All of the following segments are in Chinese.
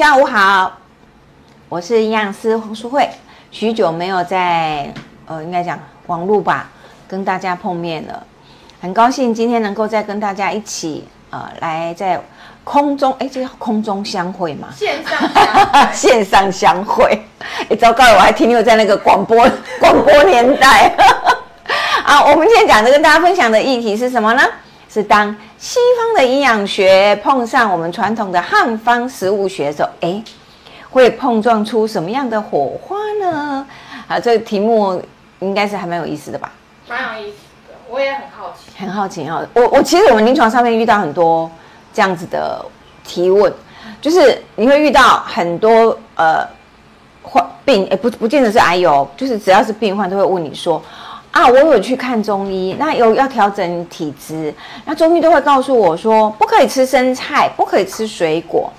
下午好，我是营养师黄淑慧。许久没有在呃，应该讲网络吧，跟大家碰面了，很高兴今天能够再跟大家一起呃，来在空中，哎，这叫空中相会嘛？线上 线上相会。哎，糟糕了，我还停留在那个广播广播年代。啊，我们今天讲的跟大家分享的议题是什么呢？是当西方的营养学碰上我们传统的汉方食物学的时候，哎，会碰撞出什么样的火花呢？啊，这个题目应该是还蛮有意思的吧？蛮有意思的，我也很好奇。很好奇啊！我我其实我们临床上面遇到很多这样子的提问，就是你会遇到很多呃患病，哎，不不见得是癌友，就是只要是病患都会问你说。啊，我有去看中医，那有要调整体质，那中医都会告诉我说，不可以吃生菜，不可以吃水果。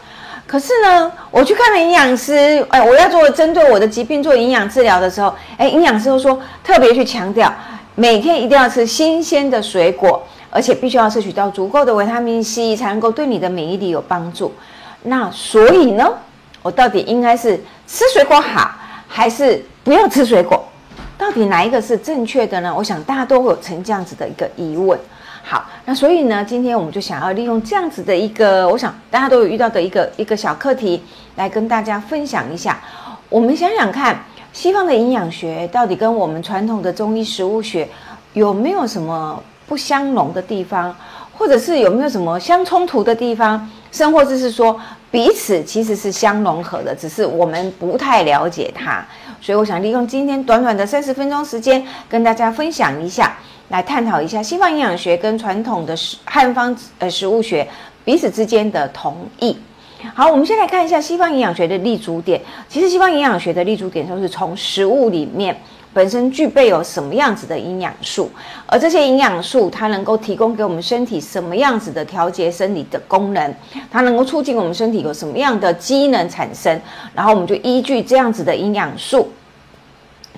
可是呢，我去看了营养师，哎，我要做针对我的疾病做营养治疗的时候，哎，营养师都说特别去强调，每天一定要吃新鲜的水果，而且必须要摄取到足够的维他命 C，才能够对你的免疫力有帮助。那所以呢，我到底应该是吃水果好，还是不要吃水果？到底哪一个是正确的呢？我想大家都会有成这样子的一个疑问。好，那所以呢，今天我们就想要利用这样子的一个，我想大家都有遇到的一个一个小课题，来跟大家分享一下。我们想想看，西方的营养学到底跟我们传统的中医食物学有没有什么不相容的地方，或者是有没有什么相冲突的地方，甚或者是说彼此其实是相融合的，只是我们不太了解它。所以我想利用今天短短的三十分钟时间，跟大家分享一下，来探讨一下西方营养学跟传统的食汉方呃食物学彼此之间的同异。好，我们先来看一下西方营养学的立足点。其实西方营养学的立足点就是从食物里面本身具备有什么样子的营养素，而这些营养素它能够提供给我们身体什么样子的调节生理的功能，它能够促进我们身体有什么样的机能产生，然后我们就依据这样子的营养素。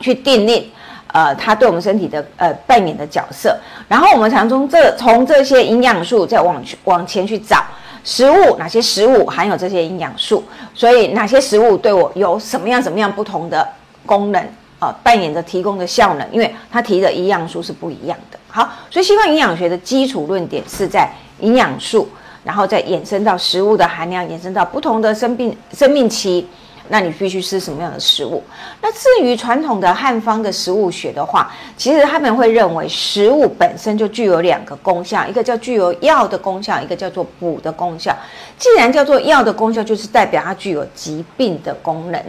去定立，呃，它对我们身体的呃扮演的角色，然后我们常从这从这些营养素再往往前去找食物，哪些食物含有这些营养素，所以哪些食物对我有什么样什么样不同的功能啊，扮演着提供的效能，因为它提的营养素是不一样的。好，所以西方营养学的基础论点是在营养素，然后再衍生到食物的含量，衍生到不同的生病生命期。那你必须吃什么样的食物？那至于传统的汉方的食物学的话，其实他们会认为食物本身就具有两个功效，一个叫具有药的功效，一个叫做补的功效。既然叫做药的功效，就是代表它具有疾病的功能。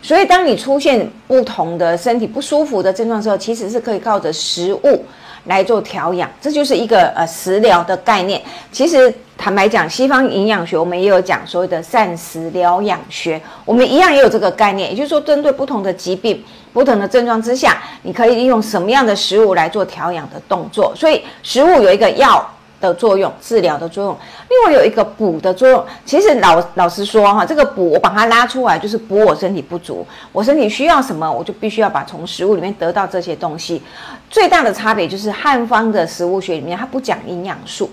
所以当你出现不同的身体不舒服的症状时候，其实是可以靠着食物。来做调养，这就是一个呃食疗的概念。其实坦白讲，西方营养学我们也有讲所谓的膳食疗养学，我们一样也有这个概念。也就是说，针对不同的疾病、不同的症状之下，你可以利用什么样的食物来做调养的动作。所以，食物有一个药。的作用，治疗的作用，另外有一个补的作用。其实老老实说哈，这个补我把它拉出来，就是补我身体不足，我身体需要什么，我就必须要把从食物里面得到这些东西。最大的差别就是汉方的食物学里面，它不讲营养素，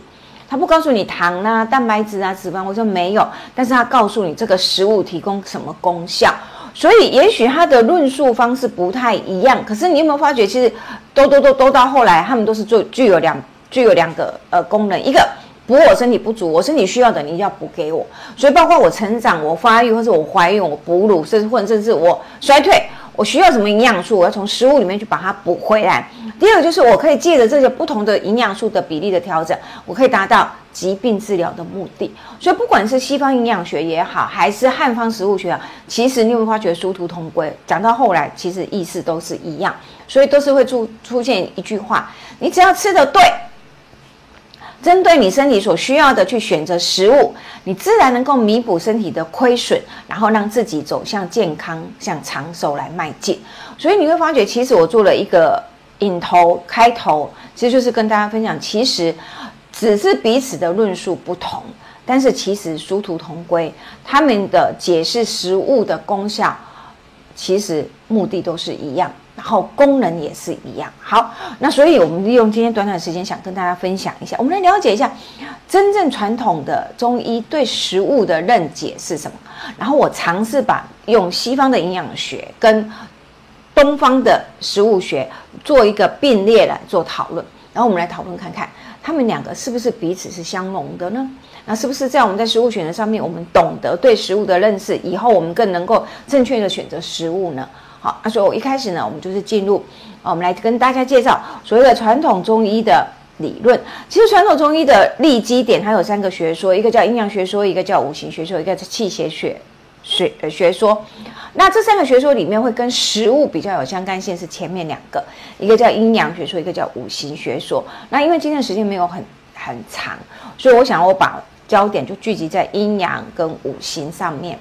它不告诉你糖啊、蛋白质啊、脂肪，我说没有，但是它告诉你这个食物提供什么功效。所以也许它的论述方式不太一样，可是你有没有发觉，其实都都都都到后来，他们都是做具有两。就有两个呃功能，一个补我身体不足，我身体需要的你一定要补给我，所以包括我成长、我发育，或者我怀孕、我哺乳，甚至或者甚至我衰退，我需要什么营养素，我要从食物里面去把它补回来。第二个就是我可以借着这些不同的营养素的比例的调整，我可以达到疾病治疗的目的。所以不管是西方营养学也好，还是汉方食物学，其实你会发觉殊途同归，讲到后来其实意思都是一样，所以都是会出出现一句话：你只要吃的对。针对你身体所需要的去选择食物，你自然能够弥补身体的亏损，然后让自己走向健康、向长寿来迈进。所以你会发觉，其实我做了一个引头开头，其实就是跟大家分享，其实只是彼此的论述不同，但是其实殊途同归，他们的解释食物的功效，其实目的都是一样。然后功能也是一样。好，那所以我们利用今天短短时间，想跟大家分享一下，我们来了解一下真正传统的中医对食物的认解是什么。然后我尝试把用西方的营养学跟东方的食物学做一个并列来做讨论，然后我们来讨论看看，他们两个是不是彼此是相融的呢？那是不是在我们在食物选择上面，我们懂得对食物的认识，以后我们更能够正确的选择食物呢？好，那所以我一开始呢，我们就是进入，啊，我们来跟大家介绍所谓的传统中医的理论。其实传统中医的立基点它有三个学说，一个叫阴阳学说，一个叫五行学说，一个是气血学学学说。那这三个学说里面会跟食物比较有相干性，是前面两个，一个叫阴阳学说，一个叫五行学说。那因为今天时间没有很很长，所以我想我把焦点就聚集在阴阳跟五行上面。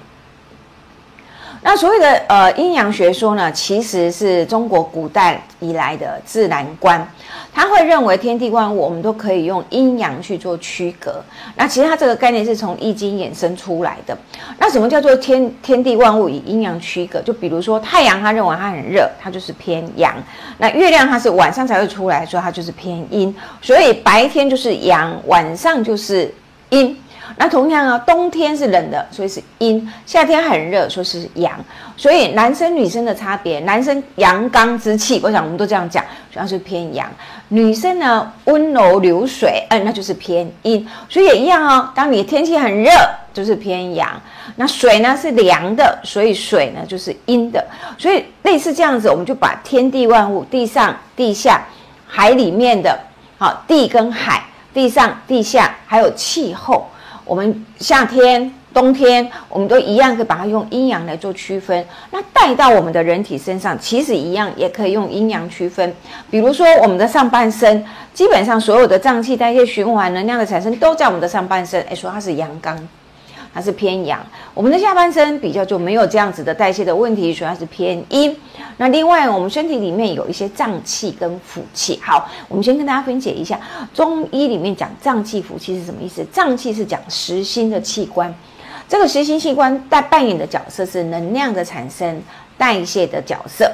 那所谓的呃阴阳学说呢，其实是中国古代以来的自然观，他会认为天地万物我们都可以用阴阳去做区隔。那其实它这个概念是从易经衍生出来的。那什么叫做天天地万物以阴阳区隔？就比如说太阳，他认为它很热，它就是偏阳；那月亮它是晚上才会出来，所以它就是偏阴。所以白天就是阳，晚上就是阴。那同样啊，冬天是冷的，所以是阴；夏天很热，说是阳。所以男生女生的差别，男生阳刚之气，我想我们都这样讲，主要是偏阳；女生呢温柔流水，嗯，那就是偏阴。所以也一样哦，当你天气很热，就是偏阳；那水呢是凉的，所以水呢就是阴的。所以类似这样子，我们就把天地万物，地上、地下、海里面的，好，地跟海，地上、地下，还有气候。我们夏天、冬天，我们都一样可以把它用阴阳来做区分。那带到我们的人体身上，其实一样也可以用阴阳区分。比如说，我们的上半身，基本上所有的脏器、代谢、循环、能量的产生，都在我们的上半身。诶，说它是阳刚。它是偏阳，我们的下半身比较就没有这样子的代谢的问题，所以它是偏阴。那另外，我们身体里面有一些脏器跟腑气。好，我们先跟大家分解一下，中医里面讲脏器、腑气是什么意思？脏器是讲实心的器官，这个实心器官在扮演的角色是能量的产生、代谢的角色。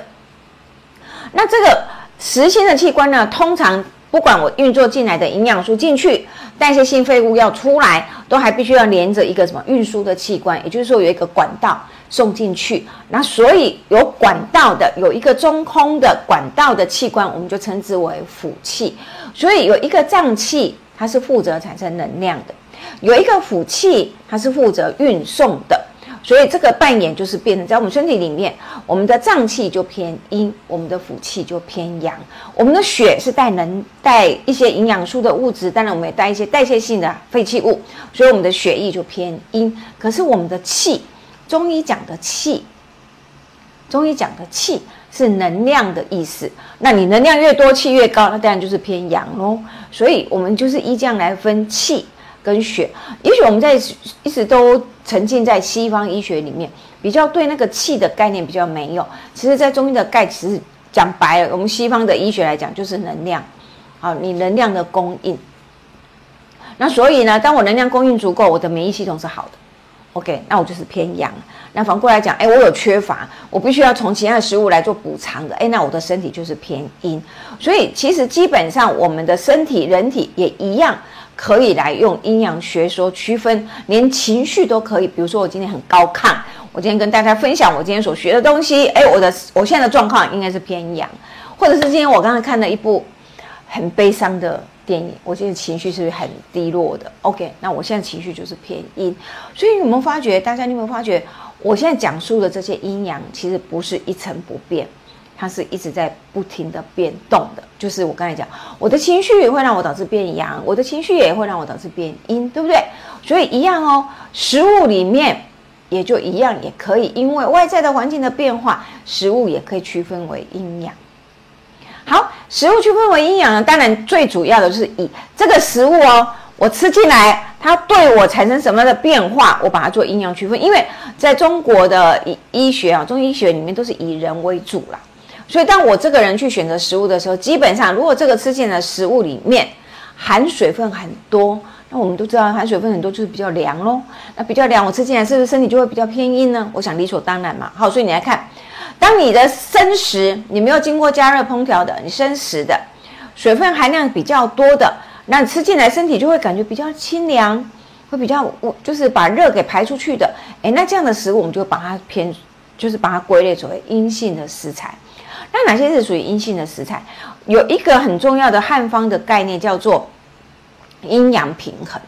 那这个实心的器官呢，通常不管我运作进来的营养素进去。代谢性废物要出来，都还必须要连着一个什么运输的器官，也就是说有一个管道送进去。那所以有管道的，有一个中空的管道的器官，我们就称之为腑气。所以有一个脏器，它是负责产生能量的；有一个腑气，它是负责运送的。所以这个扮演就是变成在我们身体里面，我们的脏器就偏阴，我们的腑气就偏阳。我们的血是带能带一些营养素的物质，当然我们也带一些代谢性的废弃物，所以我们的血液就偏阴。可是我们的气，中医讲的气，中医讲的气是能量的意思。那你能量越多，气越高，那当然就是偏阳喽。所以我们就是依这样来分气。跟血，也许我们在一直都沉浸在西方医学里面，比较对那个气的概念比较没有。其实，在中医的概，其实讲白了，我们西方的医学来讲，就是能量，好，你能量的供应。那所以呢，当我能量供应足够，我的免疫系统是好的。OK，那我就是偏阳。那反过来讲，哎，我有缺乏，我必须要从其他的食物来做补偿的。哎，那我的身体就是偏阴。所以，其实基本上我们的身体、人体也一样。可以来用阴阳学说区分，连情绪都可以。比如说，我今天很高亢，我今天跟大家分享我今天所学的东西。哎，我的我现在的状况应该是偏阳，或者是今天我刚才看了一部很悲伤的电影，我今天情绪是不是很低落的？OK，那我现在情绪就是偏阴。所以有没有发觉？大家有没有发觉？我现在讲述的这些阴阳，其实不是一成不变。它是一直在不停的变动的，就是我刚才讲，我的情绪也会让我导致变阳，我的情绪也会让我导致变阴，对不对？所以一样哦，食物里面也就一样，也可以因为外在的环境的变化，食物也可以区分为阴阳。好，食物区分为阴阳呢，当然最主要的是以这个食物哦，我吃进来，它对我产生什么样的变化，我把它做阴阳区分。因为在中国的医医学啊，中医学里面都是以人为主啦。所以，当我这个人去选择食物的时候，基本上，如果这个吃进的食物里面含水分很多，那我们都知道含水分很多就是比较凉喽。那比较凉，我吃进来是不是身体就会比较偏硬呢？我想理所当然嘛。好，所以你来看，当你的生食你没有经过加热烹调的，你生食的水分含量比较多的，那你吃进来身体就会感觉比较清凉，会比较我就是把热给排出去的，哎，那这样的食物我们就把它偏，就是把它归类为阴性的食材。那哪些是属于阴性的食材？有一个很重要的汉方的概念叫做阴阳平衡，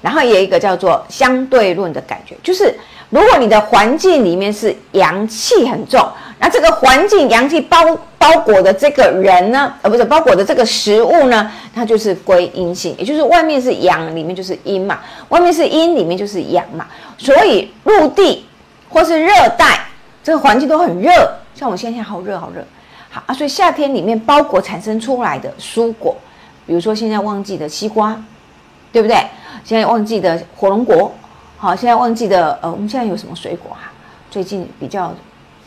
然后也有一个叫做相对论的感觉，就是如果你的环境里面是阳气很重，那这个环境阳气包包裹的这个人呢，呃，不是包裹的这个食物呢，它就是归阴性，也就是外面是阳，里面就是阴嘛，外面是阴，里面就是阳嘛，所以陆地或是热带这个环境都很热，像我现在好热好热。好啊，所以夏天里面包裹产生出来的蔬果，比如说现在旺季的西瓜，对不对？现在旺季的火龙果，好，现在旺季的呃，我们现在有什么水果啊？最近比较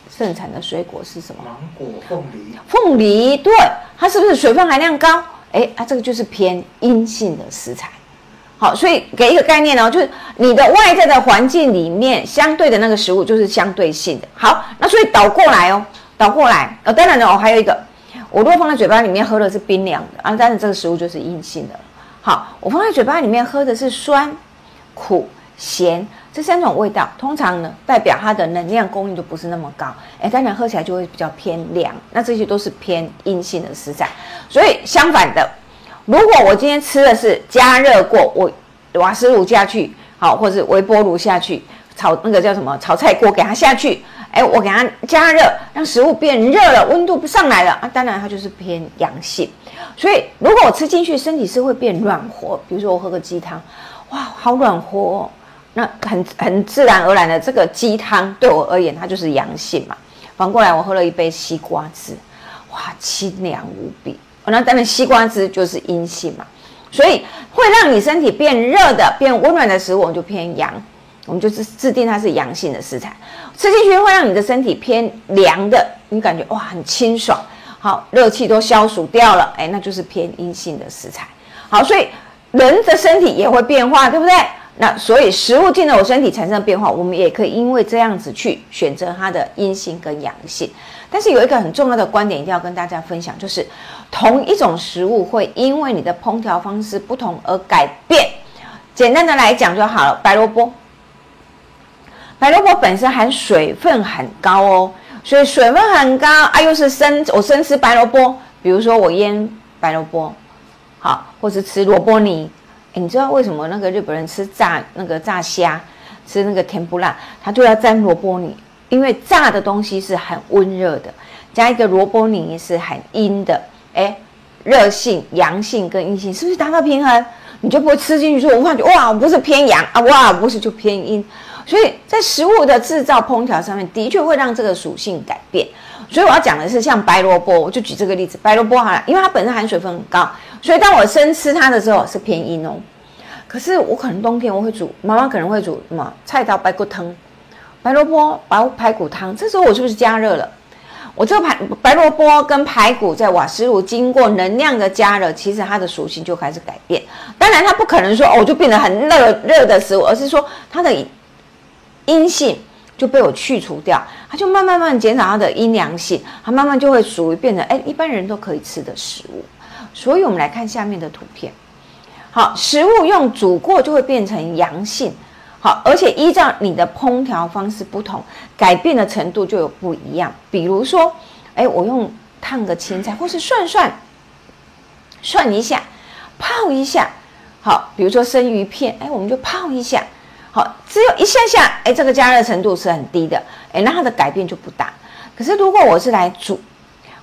盛产的水果是什么？芒果、凤梨。凤梨，对，它是不是水分含量高？哎，啊，这个就是偏阴性的食材。好，所以给一个概念哦，就是你的外在的环境里面相对的那个食物就是相对性的。好，那所以倒过来哦。倒过来，呃，当然了，我还有一个，我如果放在嘴巴里面喝的是冰凉的啊，但是这个食物就是阴性的。好，我放在嘴巴里面喝的是酸、苦、咸这三种味道，通常呢代表它的能量供应就不是那么高，哎，当然喝起来就会比较偏凉。那这些都是偏阴性的食材。所以相反的，如果我今天吃的是加热过，我瓦斯炉下去，好，或是微波炉下去炒那个叫什么炒菜锅给它下去。哎，我给它加热，让食物变热了，温度不上来了啊，当然它就是偏阳性。所以如果我吃进去，身体是会变软和。比如说我喝个鸡汤，哇，好软和，哦，那很很自然而然的，这个鸡汤对我而言它就是阳性嘛。反过来，我喝了一杯西瓜汁，哇，清凉无比。那当然西瓜汁就是阴性嘛，所以会让你身体变热的、变温暖的食物，我们就偏阳。我们就是制定它是阳性的食材，吃进去会让你的身体偏凉的，你感觉哇很清爽，好热气都消暑掉了，哎，那就是偏阴性的食材。好，所以人的身体也会变化，对不对？那所以食物进了我身体产生的变化，我们也可以因为这样子去选择它的阴性跟阳性。但是有一个很重要的观点一定要跟大家分享，就是同一种食物会因为你的烹调方式不同而改变。简单的来讲就好了，白萝卜。白萝卜本身含水分很高哦，所以水分很高啊，又是生我生吃白萝卜，比如说我腌白萝卜，好，或是吃萝卜泥。哎，你知道为什么那个日本人吃炸那个炸虾，吃那个甜不辣，他就要沾萝卜泥？因为炸的东西是很温热的，加一个萝卜泥是很阴的，哎，热性、阳性跟阴性是不是达到平衡？你就不会吃进去说，我感觉哇，不是偏阳啊，哇，不是就偏阴。所以在食物的制造、烹调上面，的确会让这个属性改变。所以我要讲的是，像白萝卜，我就举这个例子，白萝卜好了，因为它本身含水分很高，所以当我生吃它的时候是偏阴哦。可是我可能冬天我会煮，妈妈可能会煮什么菜刀白骨汤、白萝卜白排骨汤，这时候我是不是加热了？我这个排白萝卜跟排骨在瓦斯炉经过能量的加热，其实它的属性就开始改变。当然，它不可能说哦，就变得很热热的食物，而是说它的。阴性就被我去除掉，它就慢慢慢减少它的阴阳性，它慢慢就会属于变成哎一般人都可以吃的食物。所以我们来看下面的图片。好，食物用煮过就会变成阳性。好，而且依照你的烹调方式不同，改变的程度就有不一样。比如说，哎，我用烫个青菜，或是涮涮涮一下，泡一下。好，比如说生鱼片，哎，我们就泡一下。好，只有一下下，哎，这个加热程度是很低的，哎，那它的改变就不大。可是如果我是来煮，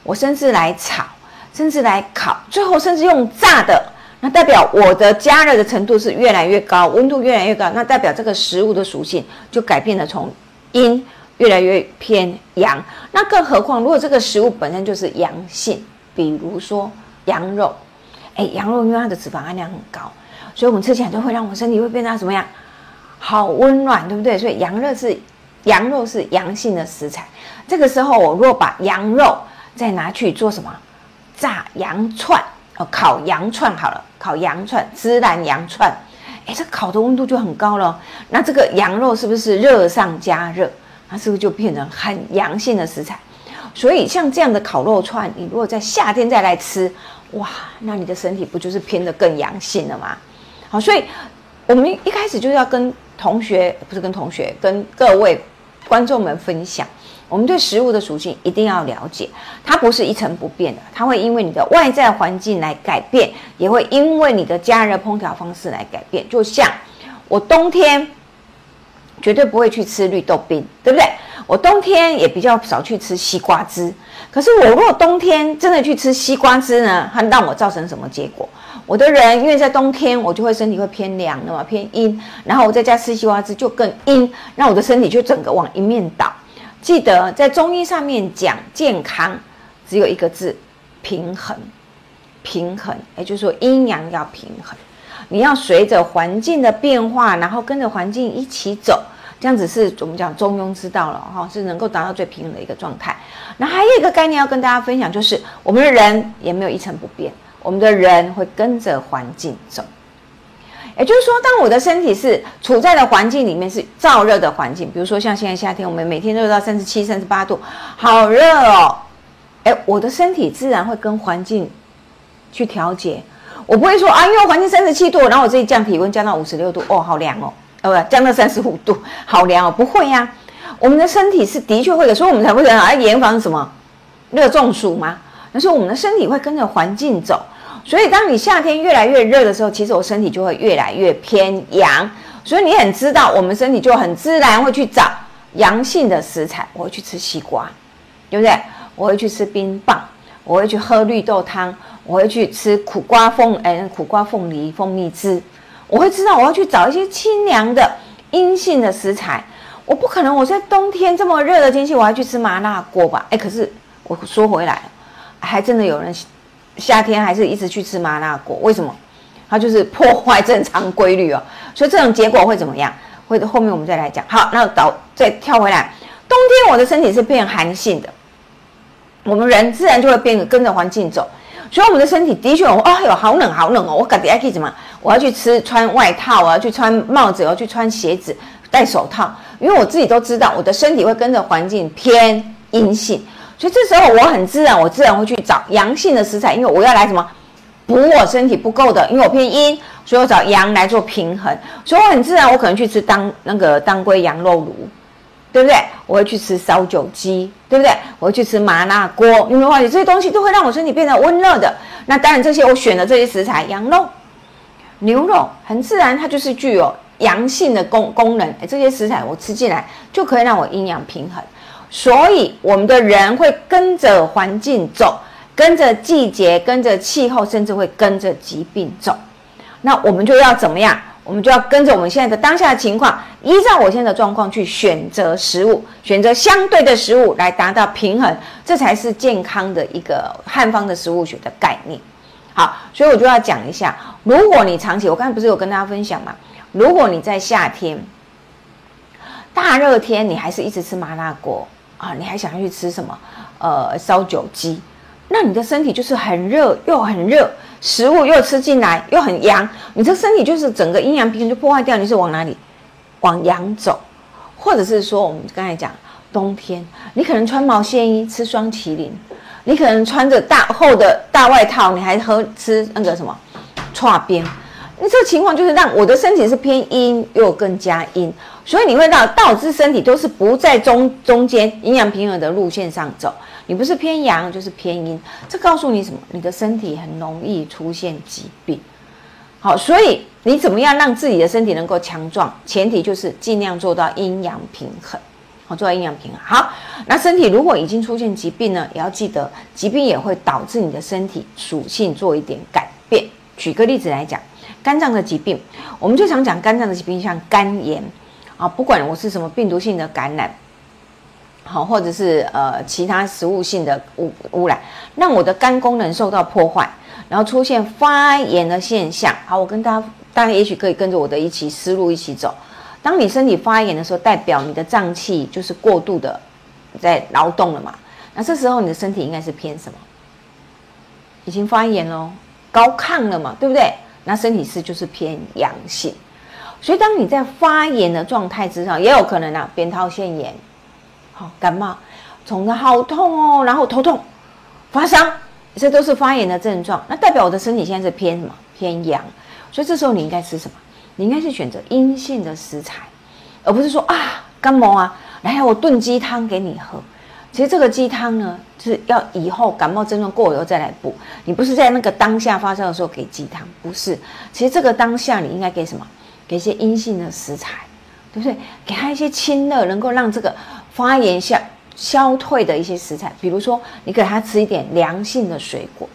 我甚至来炒，甚至来烤，最后甚至用炸的，那代表我的加热的程度是越来越高，温度越来越高，那代表这个食物的属性就改变了，从阴越来越偏阳。那更何况，如果这个食物本身就是阳性，比如说羊肉，哎，羊肉因为它的脂肪含量很高，所以我们吃起来就会让我身体会变得怎么样？好温暖，对不对？所以羊肉是羊肉是阳性的食材。这个时候，我若把羊肉再拿去做什么？炸羊串，哦，烤羊串好了，烤羊串，孜然羊串。哎，这烤的温度就很高了。那这个羊肉是不是热上加热？它是不是就变成很阳性的食材？所以像这样的烤肉串，你如果在夏天再来吃，哇，那你的身体不就是偏的更阳性了吗？好，所以。我们一开始就要跟同学，不是跟同学，跟各位观众们分享，我们对食物的属性一定要了解，它不是一成不变的，它会因为你的外在环境来改变，也会因为你的加热烹调方式来改变。就像我冬天绝对不会去吃绿豆冰，对不对？我冬天也比较少去吃西瓜汁。可是我如果冬天真的去吃西瓜汁呢，它让我造成什么结果？我的人因为在冬天，我就会身体会偏凉的嘛，偏阴，然后我再加吃西瓜汁就更阴，那我的身体就整个往一面倒。记得在中医上面讲健康，只有一个字：平衡。平衡，也就是说阴阳要平衡，你要随着环境的变化，然后跟着环境一起走，这样子是我们讲中庸之道了哈，是能够达到最平衡的一个状态。那还有一个概念要跟大家分享，就是我们的人也没有一成不变。我们的人会跟着环境走，也就是说，当我的身体是处在的环境里面是燥热的环境，比如说像现在夏天，我们每天热到三十七、三十八度，好热哦！哎，我的身体自然会跟环境去调节。我不会说啊，因为环境三十七度，然后我自己降体温降到五十六度，哦，好凉哦，呃，不，降到三十五度，好凉哦，不会呀。我们的身体是的确会的，所以我们才会讲啊，严防什么热中暑吗？那是我们的身体会跟着环境走，所以当你夏天越来越热的时候，其实我身体就会越来越偏阳。所以你很知道，我们身体就很自然会去找阳性的食材。我会去吃西瓜，对不对？我会去吃冰棒，我会去喝绿豆汤，我会去吃苦瓜凤哎苦瓜凤梨蜂蜜汁。我会知道我要去找一些清凉的阴性的食材。我不可能我在冬天这么热的天气，我还去吃麻辣锅吧？哎，可是我说回来。还真的有人夏天还是一直去吃麻辣锅，为什么？它就是破坏正常规律哦。所以这种结果会怎么样？会后面我们再来讲。好，那倒再跳回来，冬天我的身体是变寒性的，我们人自然就会变跟着环境走。所以我们的身体的确哦，哎呦，好冷好冷哦！我赶紧要去怎么？我要去吃穿外套，我要去穿帽子，我要去穿鞋子，戴手套，因为我自己都知道，我的身体会跟着环境偏阴性。所以这时候我很自然，我自然会去找阳性的食材，因为我要来什么补我身体不够的，因为我偏阴，所以我找阳来做平衡。所以我很自然，我可能去吃当那个当归羊肉炉，对不对？我会去吃烧酒鸡，对不对？我会去吃麻辣锅，你没发现这些东西都会让我身体变得温热的？那当然，这些我选的这些食材，羊肉、牛肉，很自然它就是具有阳性的功功能。哎，这些食材我吃进来就可以让我阴阳平衡。所以，我们的人会跟着环境走，跟着季节，跟着气候，甚至会跟着疾病走。那我们就要怎么样？我们就要跟着我们现在的当下的情况，依照我现在的状况去选择食物，选择相对的食物来达到平衡，这才是健康的一个汉方的食物学的概念。好，所以我就要讲一下，如果你长期，我刚才不是有跟大家分享嘛？如果你在夏天大热天，你还是一直吃麻辣锅。啊，你还想去吃什么？呃，烧酒鸡，那你的身体就是很热又很热，食物又吃进来又很阳，你这身体就是整个阴阳平衡就破坏掉。你是往哪里？往阳走，或者是说我们刚才讲冬天，你可能穿毛线衣吃双麒麟，你可能穿着大厚的大外套，你还喝吃那个什么串边。那这个情况就是让我的身体是偏阴又更加阴。所以你会到导致身体都是不在中中间营养平衡的路线上走，你不是偏阳就是偏阴，这告诉你什么？你的身体很容易出现疾病。好，所以你怎么样让自己的身体能够强壮？前提就是尽量做到阴阳平衡。好，做到阴阳平衡。好，那身体如果已经出现疾病呢，也要记得，疾病也会导致你的身体属性做一点改变。举个例子来讲，肝脏的疾病，我们最常讲肝脏的疾病，像肝炎。啊，不管我是什么病毒性的感染，好，或者是呃其他食物性的污污染，让我的肝功能受到破坏，然后出现发炎的现象。好，我跟大家，大家也许可以跟着我的一起思路一起走。当你身体发炎的时候，代表你的脏器就是过度的在劳动了嘛？那这时候你的身体应该是偏什么？已经发炎喽，高亢了嘛，对不对？那身体是就是偏阳性。所以，当你在发炎的状态之上，也有可能啊，扁桃腺炎，好感冒，肿的好痛哦，然后头痛、发烧，这都是发炎的症状。那代表我的身体现在是偏什么？偏阳。所以这时候你应该吃什么？你应该是选择阴性的食材，而不是说啊感冒啊，来我炖鸡汤给你喝。其实这个鸡汤呢，是要以后感冒症状过了以后再来补。你不是在那个当下发烧的时候给鸡汤，不是。其实这个当下你应该给什么？给一些阴性的食材，对不对？给他一些清热，能够让这个发炎消消退的一些食材。比如说，你给他吃一点凉性的水果，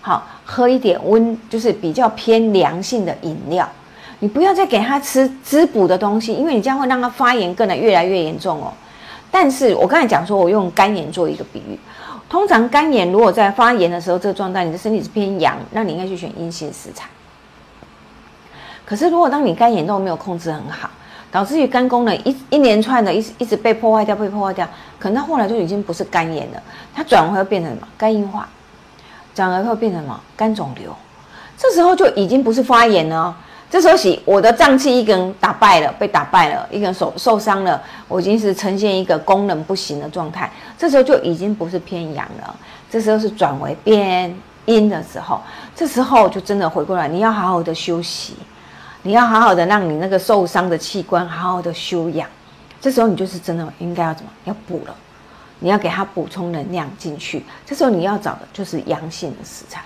好，喝一点温，就是比较偏凉性的饮料。你不要再给他吃滋补的东西，因为你这样会让他发炎更的越来越严重哦。但是我刚才讲说，我用肝炎做一个比喻。通常肝炎如果在发炎的时候，这个状态，你的身体是偏阳，那你应该去选阴性食材。可是如果当你肝炎都没有控制很好，导致于肝功能一一连串的一一直被破坏掉，被破坏掉，可能到后来就已经不是肝炎了，它转而会变成什么？肝硬化，转而会变成什么？肝肿瘤。这时候就已经不是发炎了。这时候起，我的脏器一根打败了，被打败了，一根手受伤了，我已经是呈现一个功能不行的状态。这时候就已经不是偏阳了，这时候是转为偏阴的时候。这时候就真的回过来，你要好好的休息，你要好好的让你那个受伤的器官好好的休养。这时候你就是真的应该要怎么？要补了，你要给它补充能量进去。这时候你要找的就是阳性的食材。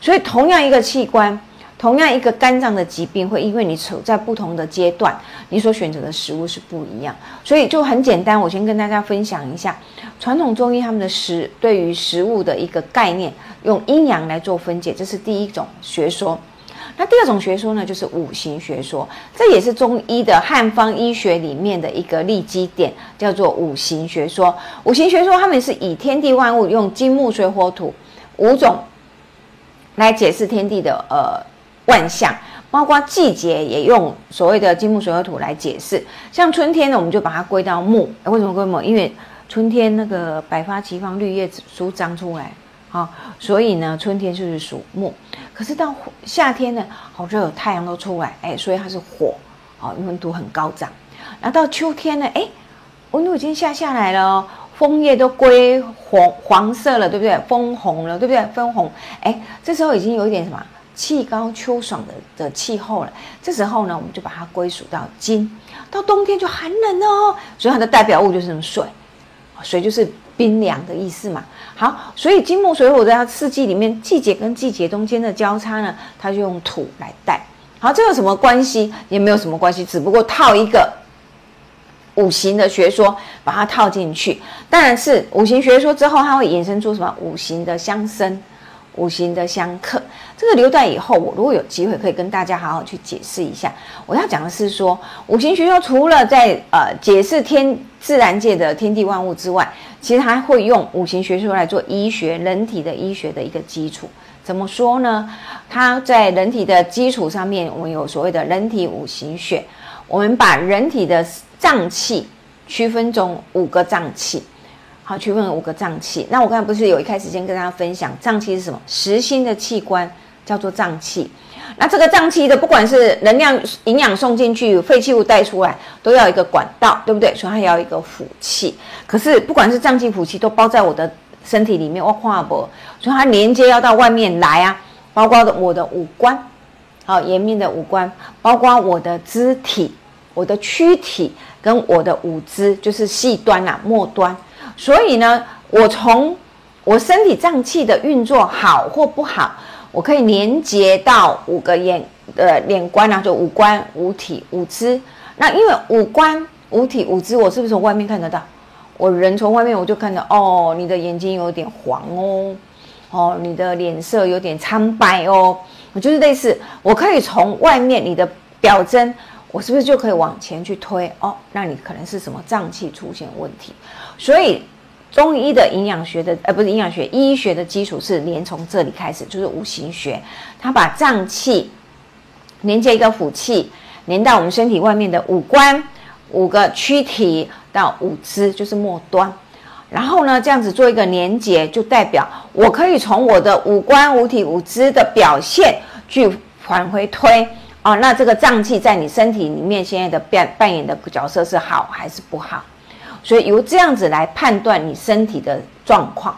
所以同样一个器官。同样一个肝脏的疾病，会因为你处在不同的阶段，你所选择的食物是不一样。所以就很简单，我先跟大家分享一下传统中医他们的食对于食物的一个概念，用阴阳来做分解，这是第一种学说。那第二种学说呢，就是五行学说，这也是中医的汉方医学里面的一个立基点，叫做五行学说。五行学说他们是以天地万物用金木水火土五种来解释天地的呃。万象，包括季节也用所谓的金木水火土来解释。像春天呢，我们就把它归到木。为什么归木？因为春天那个百花齐放，绿叶舒张出来，好，所以呢，春天就是属木。可是到夏天呢，好热，太阳都出来，哎，所以它是火，好，温度很高涨。然后到秋天呢，哎，温度已经下下来了，枫叶都归黄黄色了，对不对？枫红了，对不对？枫红，哎，这时候已经有一点什么？气高秋爽的的气候了，这时候呢，我们就把它归属到金。到冬天就寒冷哦，所以它的代表物就是水，水就是冰凉的意思嘛。好，所以金木水火在它四季里面，季节跟季节中间的交叉呢，它就用土来带。好，这有什么关系？也没有什么关系，只不过套一个五行的学说，把它套进去。当然是五行学说之后，它会衍生出什么五行的相生。五行的相克，这个留在以后，我如果有机会可以跟大家好好去解释一下。我要讲的是说，五行学说除了在呃解释天自然界的天地万物之外，其实还会用五行学说来做医学人体的医学的一个基础。怎么说呢？它在人体的基础上面，我们有所谓的人体五行学，我们把人体的脏器区分成五个脏器。好，区分五个脏器。那我刚才不是有一开始先跟大家分享，脏器是什么？实心的器官叫做脏器。那这个脏器的，不管是能量、营养送进去，废弃物带出来，都要一个管道，对不对？所以它要一个腑器。可是不管是脏器、腑器，都包在我的身体里面，我跨不，所以它连接要到外面来啊。包括我的五官，好，颜面的五官，包括我的肢体、我的躯体跟我的五肢，就是细端啊、末端。所以呢，我从我身体脏器的运作好或不好，我可以连接到五个眼的脸官啊，就五官、五体、五肢。那因为五官、五体、五肢，我是不是从外面看得到？我人从外面我就看到，哦，你的眼睛有点黄哦，哦，你的脸色有点苍白哦，我就是类似，我可以从外面你的表征，我是不是就可以往前去推？哦，那你可能是什么脏器出现问题？所以，中医的营养学的，呃，不是营养学，医学的基础是连从这里开始，就是五行学。它把脏器连接一个腑气，连到我们身体外面的五官、五个躯体到五肢，就是末端。然后呢，这样子做一个连接，就代表我可以从我的五官、五体、五肢的表现去返回推哦。那这个脏器在你身体里面现在的扮扮演的角色是好还是不好？所以由这样子来判断你身体的状况，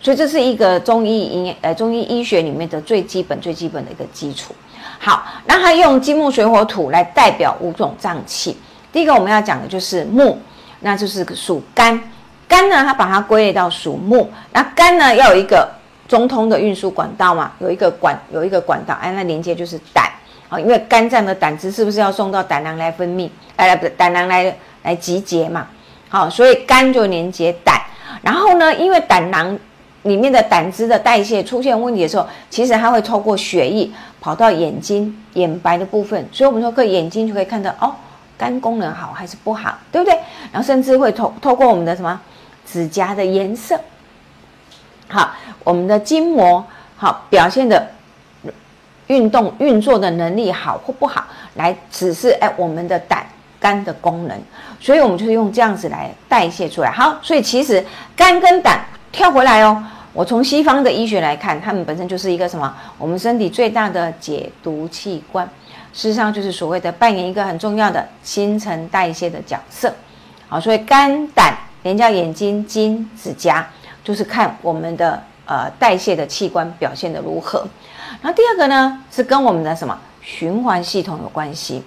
所以这是一个中医营呃中医医学里面的最基本最基本的一个基础。好，那它用金木水火土来代表五种脏器。第一个我们要讲的就是木，那就是属肝。肝呢，它把它归类到属木。那肝呢，要有一个中通的运输管道嘛，有一个管有一个管道，哎，那连接就是胆。好，因为肝脏的胆汁是不是要送到胆囊来分泌？哎，不，胆囊来来集结嘛。好，所以肝就连接胆。然后呢，因为胆囊里面的胆汁的代谢出现问题的时候，其实它会透过血液跑到眼睛眼白的部分，所以我们说可以眼睛就可以看到哦，肝功能好还是不好，对不对？然后甚至会透透过我们的什么指甲的颜色，好，我们的筋膜好表现的。运动运作的能力好或不好，来指示哎我们的胆肝的功能，所以我们就是用这样子来代谢出来。好，所以其实肝跟胆跳回来哦，我从西方的医学来看，它们本身就是一个什么？我们身体最大的解毒器官，事实上就是所谓的扮演一个很重要的新陈代谢的角色。好，所以肝胆连加眼睛、筋、指甲，就是看我们的呃代谢的器官表现的如何。然后第二个呢，是跟我们的什么循环系统有关系。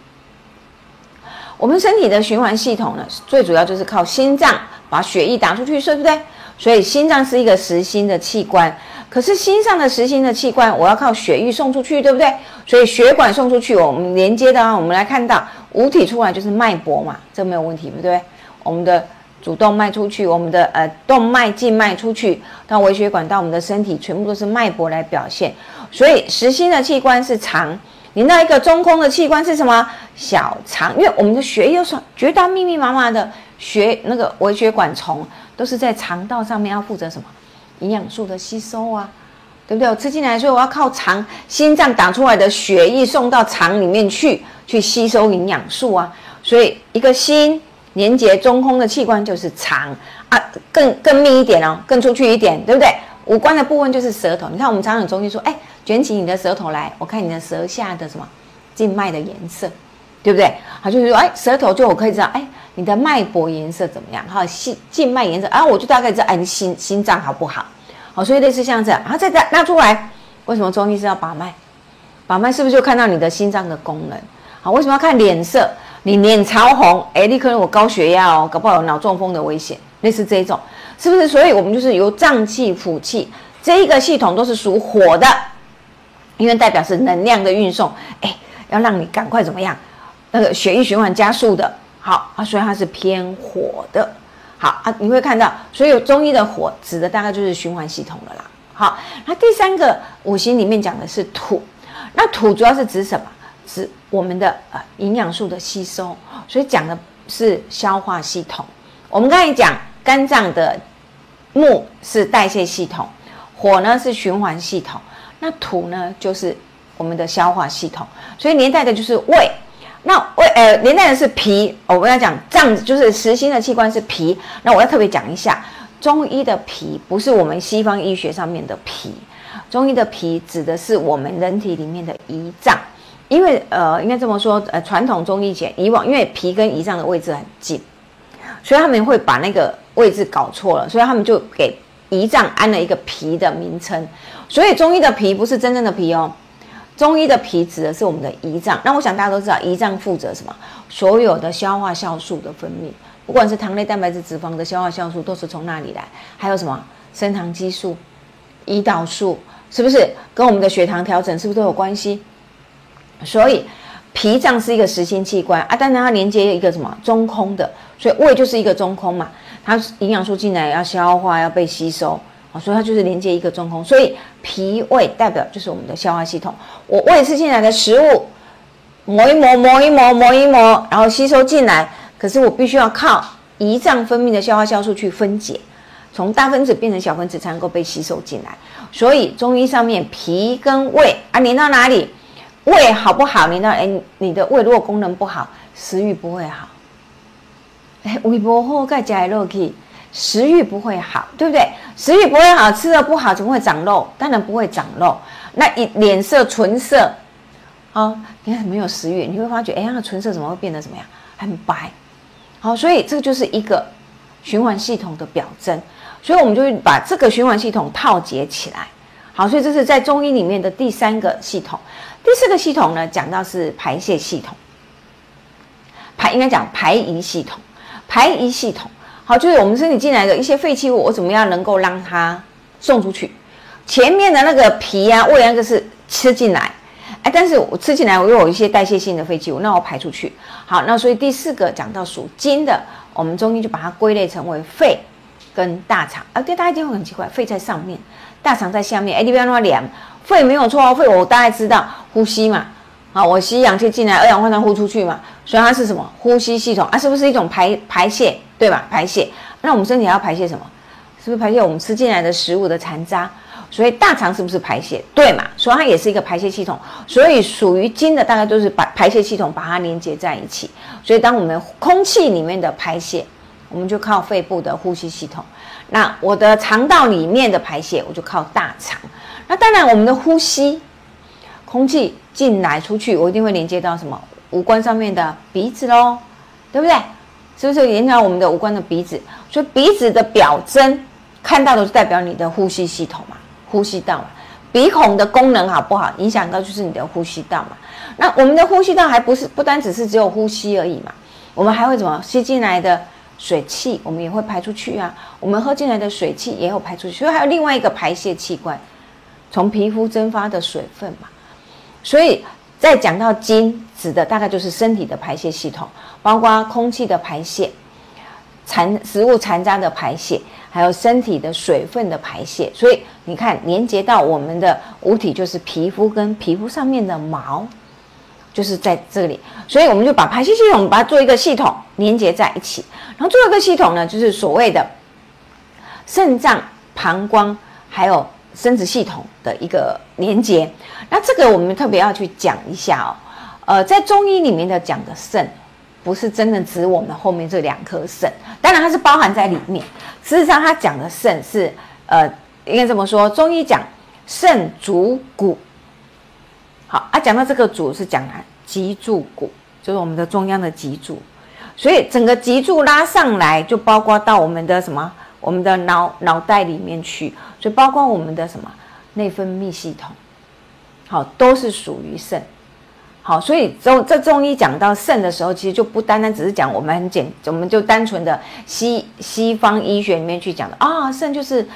我们身体的循环系统呢，最主要就是靠心脏把血液打出去，对不对？所以心脏是一个实心的器官。可是心脏的实心的器官，我要靠血液送出去，对不对？所以血管送出去，我们连接的啊，我们来看到五体出来就是脉搏嘛，这没有问题，对不对？我们的主动脉出去，我们的呃动脉、静脉出去到微血管到我们的身体，全部都是脉搏来表现。所以实心的器官是肠，你那一个中空的器官是什么？小肠。因为我们的血液是绝大密密麻麻的血，那个微血管虫都是在肠道上面要负责什么？营养素的吸收啊，对不对？我吃进来，所以我要靠肠、心脏打出来的血液送到肠里面去，去吸收营养素啊。所以一个心连接中空的器官就是肠啊，更更密一点哦，更出去一点，对不对？五官的部分就是舌头。你看我们常常中医说，哎。卷起你的舌头来，我看你的舌下的什么静脉的颜色，对不对？好，就是说，哎，舌头就我可以知道，哎，你的脉搏颜色怎么样？哈，心静脉颜色，啊，我就大概知道，哎，你心心脏好不好？好，所以类似像这样，然后再再拉出来，为什么中医是要把脉？把脉是不是就看到你的心脏的功能？好，为什么要看脸色？你脸潮红，哎，立刻有高血压哦，搞不好有脑中风的危险，类似这一种，是不是？所以我们就是由脏器、腑气这一个系统都是属火的。因为代表是能量的运送，哎，要让你赶快怎么样？那个血液循环加速的，好啊，所以它是偏火的，好啊，你会看到，所以中医的火指的大概就是循环系统了啦。好，那第三个五行里面讲的是土，那土主要是指什么？指我们的呃营养素的吸收，所以讲的是消化系统。我们刚才讲肝脏的木是代谢系统，火呢是循环系统。那土呢，就是我们的消化系统，所以连带的就是胃。那胃呃，连带的是脾。我们要讲脏，就是实心的器官是脾。那我要特别讲一下，中医的脾不是我们西方医学上面的脾，中医的脾指的是我们人体里面的胰脏。因为呃，应该这么说，呃，传统中医前以往，因为脾跟胰脏的位置很近，所以他们会把那个位置搞错了，所以他们就给胰脏安了一个脾的名称。所以中医的脾不是真正的脾哦，中医的脾指的是我们的胰脏。那我想大家都知道，胰脏负责什么？所有的消化酵素的分泌，不管是糖类、蛋白质、脂肪的消化酵素，都是从那里来。还有什么升糖激素、胰岛素，是不是跟我们的血糖调整是不是都有关系？所以脾脏是一个实心器官啊，但是它连接一个什么中空的，所以胃就是一个中空嘛，它营养素进来要消化要被吸收。所以它就是连接一个中空，所以脾胃代表就是我们的消化系统。我胃吃进来的食物，磨一磨，磨一磨，磨一磨，然后吸收进来。可是我必须要靠胰脏分泌的消化酵素去分解，从大分子变成小分子才能够被吸收进来。所以中医上面脾跟胃啊连到哪里？胃好不好？连到哎，你的胃如果功能不好，食欲不会好。哎，胃不好，该加肉去。食欲不会好，对不对？食欲不会好，吃的不好，怎么会长肉？当然不会长肉。那一脸色唇色，啊，你看没有食欲，你会发觉，哎呀，唇色怎么会变得怎么样？很白。好，所以这个就是一个循环系统的表征，所以我们就会把这个循环系统套结起来。好，所以这是在中医里面的第三个系统。第四个系统呢，讲到是排泄系统，排应该讲排遗系统，排遗系统。好，就是我们身体进来的一些废弃物，我怎么样能够让它送出去？前面的那个脾啊、胃那个是吃进来，哎，但是我吃进来，我又有一些代谢性的废弃物，那我排出去。好，那所以第四个讲到属金的，我们中医就把它归类成为肺跟大肠。啊，对大家一定会很奇怪，肺在上面，大肠在下面。哎，你不要那么凉，肺没有错哦，肺我大概知道呼吸嘛，啊，我吸氧气进来，二氧化碳呼出去嘛，所以它是什么？呼吸系统啊，是不是一种排排泄？对吧？排泄。那我们身体要排泄什么？是不是排泄我们吃进来的食物的残渣？所以大肠是不是排泄？对嘛？所以它也是一个排泄系统。所以属于金的大概都是把排泄系统把它连接在一起。所以当我们空气里面的排泄，我们就靠肺部的呼吸系统。那我的肠道里面的排泄，我就靠大肠。那当然，我们的呼吸，空气进来出去，我一定会连接到什么？五官上面的鼻子喽，对不对？是不是连接到我们的五官的鼻子？所以鼻子的表征看到的是代表你的呼吸系统嘛？呼吸道嘛，鼻孔的功能好不好，影响到就是你的呼吸道嘛。那我们的呼吸道还不是不单只是只有呼吸而已嘛，我们还会怎么吸进来的水汽，我们也会排出去啊。我们喝进来的水汽也有排出去，所以还有另外一个排泄器官，从皮肤蒸发的水分嘛。所以再讲到精，指的大概就是身体的排泄系统，包括空气的排泄、残食物残渣的排泄。还有身体的水分的排泄，所以你看，连接到我们的五体就是皮肤跟皮肤上面的毛，就是在这里，所以我们就把排泄系统把它做一个系统连接在一起，然后做一个系统呢，就是所谓的肾脏、膀胱还有生殖系统的一个连接。那这个我们特别要去讲一下哦，呃，在中医里面的讲的肾。不是真的指我们后面这两颗肾，当然它是包含在里面。事实上，它讲的肾是，呃，应该这么说，中医讲肾主骨。好啊，讲到这个主是讲啊脊柱骨，就是我们的中央的脊柱。所以整个脊柱拉上来，就包括到我们的什么，我们的脑脑袋里面去，所以包括我们的什么内分泌系统，好，都是属于肾。好，所以中这中医讲到肾的时候，其实就不单单只是讲我们很简，我们就单纯的西西方医学里面去讲的啊，肾就是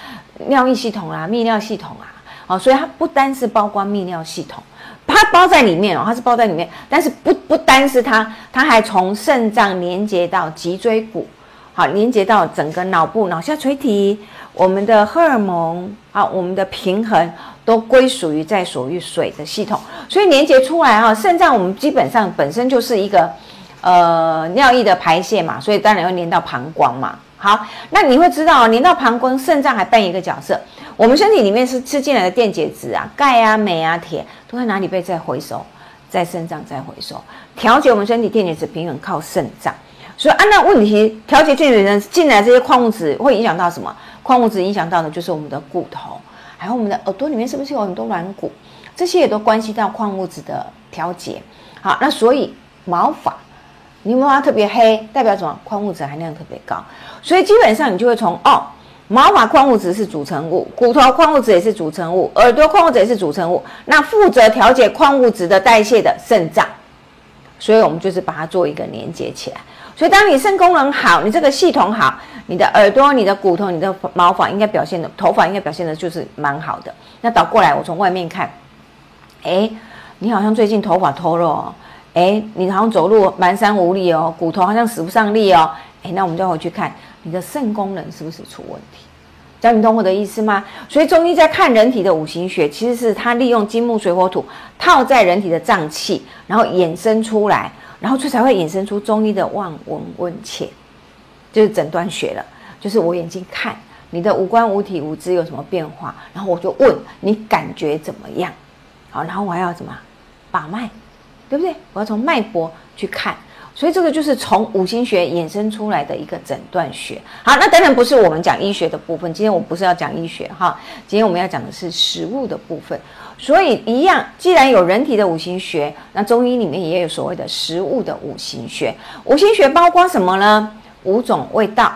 尿液系统啊，泌尿系统啊，好，所以它不单是包括泌尿系统，它包在里面哦，它是包在里面，但是不不单是它，它还从肾脏连接到脊椎骨，好，连接到整个脑部、脑下垂体，我们的荷尔蒙啊，我们的平衡。都归属于在属于水的系统，所以连接出来哈，肾脏我们基本上本身就是一个呃尿液的排泄嘛，所以当然要连到膀胱嘛。好，那你会知道连到膀胱，肾脏还扮演一个角色。我们身体里面是吃进来的电解质啊，钙啊、镁啊、铁都在哪里被再回收，在肾脏再回收，调节我们身体电解质平衡靠肾脏。所以按照问题调节电解质进来这些矿物质会影响到什么？矿物质影响到的就是我们的骨头。还有我们的耳朵里面是不是有很多软骨？这些也都关系到矿物质的调节。好，那所以毛发，你毛发特别黑，代表什么？矿物质含量特别高。所以基本上你就会从哦，毛发矿物质是组成物，骨头矿物质也是组成物，耳朵矿物质也是组成物。那负责调节矿物质的代谢的肾脏，所以我们就是把它做一个连接起来。所以当你肾功能好，你这个系统好。你的耳朵、你的骨头、你的毛发应该表现的，头发应该表现的就是蛮好的。那倒过来，我从外面看，哎，你好像最近头发脱落哦，哎，你好像走路蛮山无力哦，骨头好像使不上力哦，哎，那我们就回去看你的肾功能是不是出问题？这样你懂我的意思吗？所以中医在看人体的五行学，其实是它利用金木水火土套在人体的脏器，然后衍生出来，然后这才会衍生出中医的望闻问切。就是诊断学了，就是我眼睛看你的五官五体五肢有什么变化，然后我就问你感觉怎么样，好，然后我还要怎么把脉，对不对？我要从脉搏去看，所以这个就是从五行学衍生出来的一个诊断学。好，那当然不是我们讲医学的部分，今天我不是要讲医学哈，今天我们要讲的是食物的部分。所以一样，既然有人体的五行学，那中医里面也有所谓的食物的五行学。五行学包括什么呢？五种味道，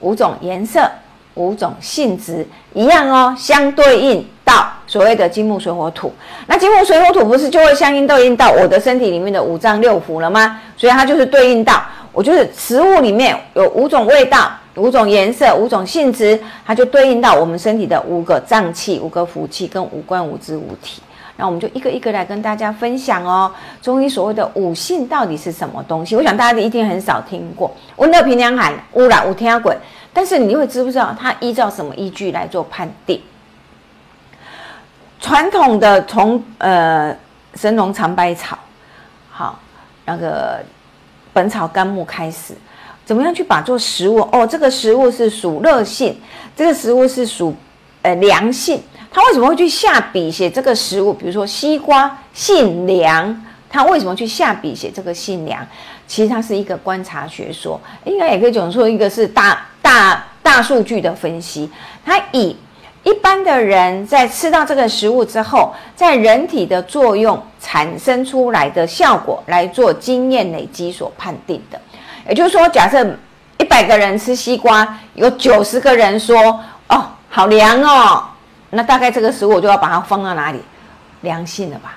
五种颜色、五种性质一样哦，相对应到所谓的金木水火土。那金木水火土不是就会相应对应到我的身体里面的五脏六腑了吗？所以它就是对应到我就是食物里面有五种味道。五种颜色，五种性质，它就对应到我们身体的五个脏器、五个腑器跟五官、五肢、五体。那我们就一个一个来跟大家分享哦。中医所谓的五性到底是什么东西？我想大家一定很少听过。温热平凉寒，污染无天鬼。但是你会知不知道它依照什么依据来做判定？传统的从呃神农尝百草，好那个本草纲目开始。怎么样去把做食物？哦，这个食物是属热性，这个食物是属呃凉性。他为什么会去下笔写这个食物？比如说西瓜性凉，他为什么去下笔写这个性凉？其实它是一个观察学说，应该也可以讲说一个是大大大数据的分析。他以一般的人在吃到这个食物之后，在人体的作用产生出来的效果来做经验累积所判定的。也就是说，假设一百个人吃西瓜，有九十个人说：“哦，好凉哦。”那大概这个食物我就要把它放到哪里？凉性的吧。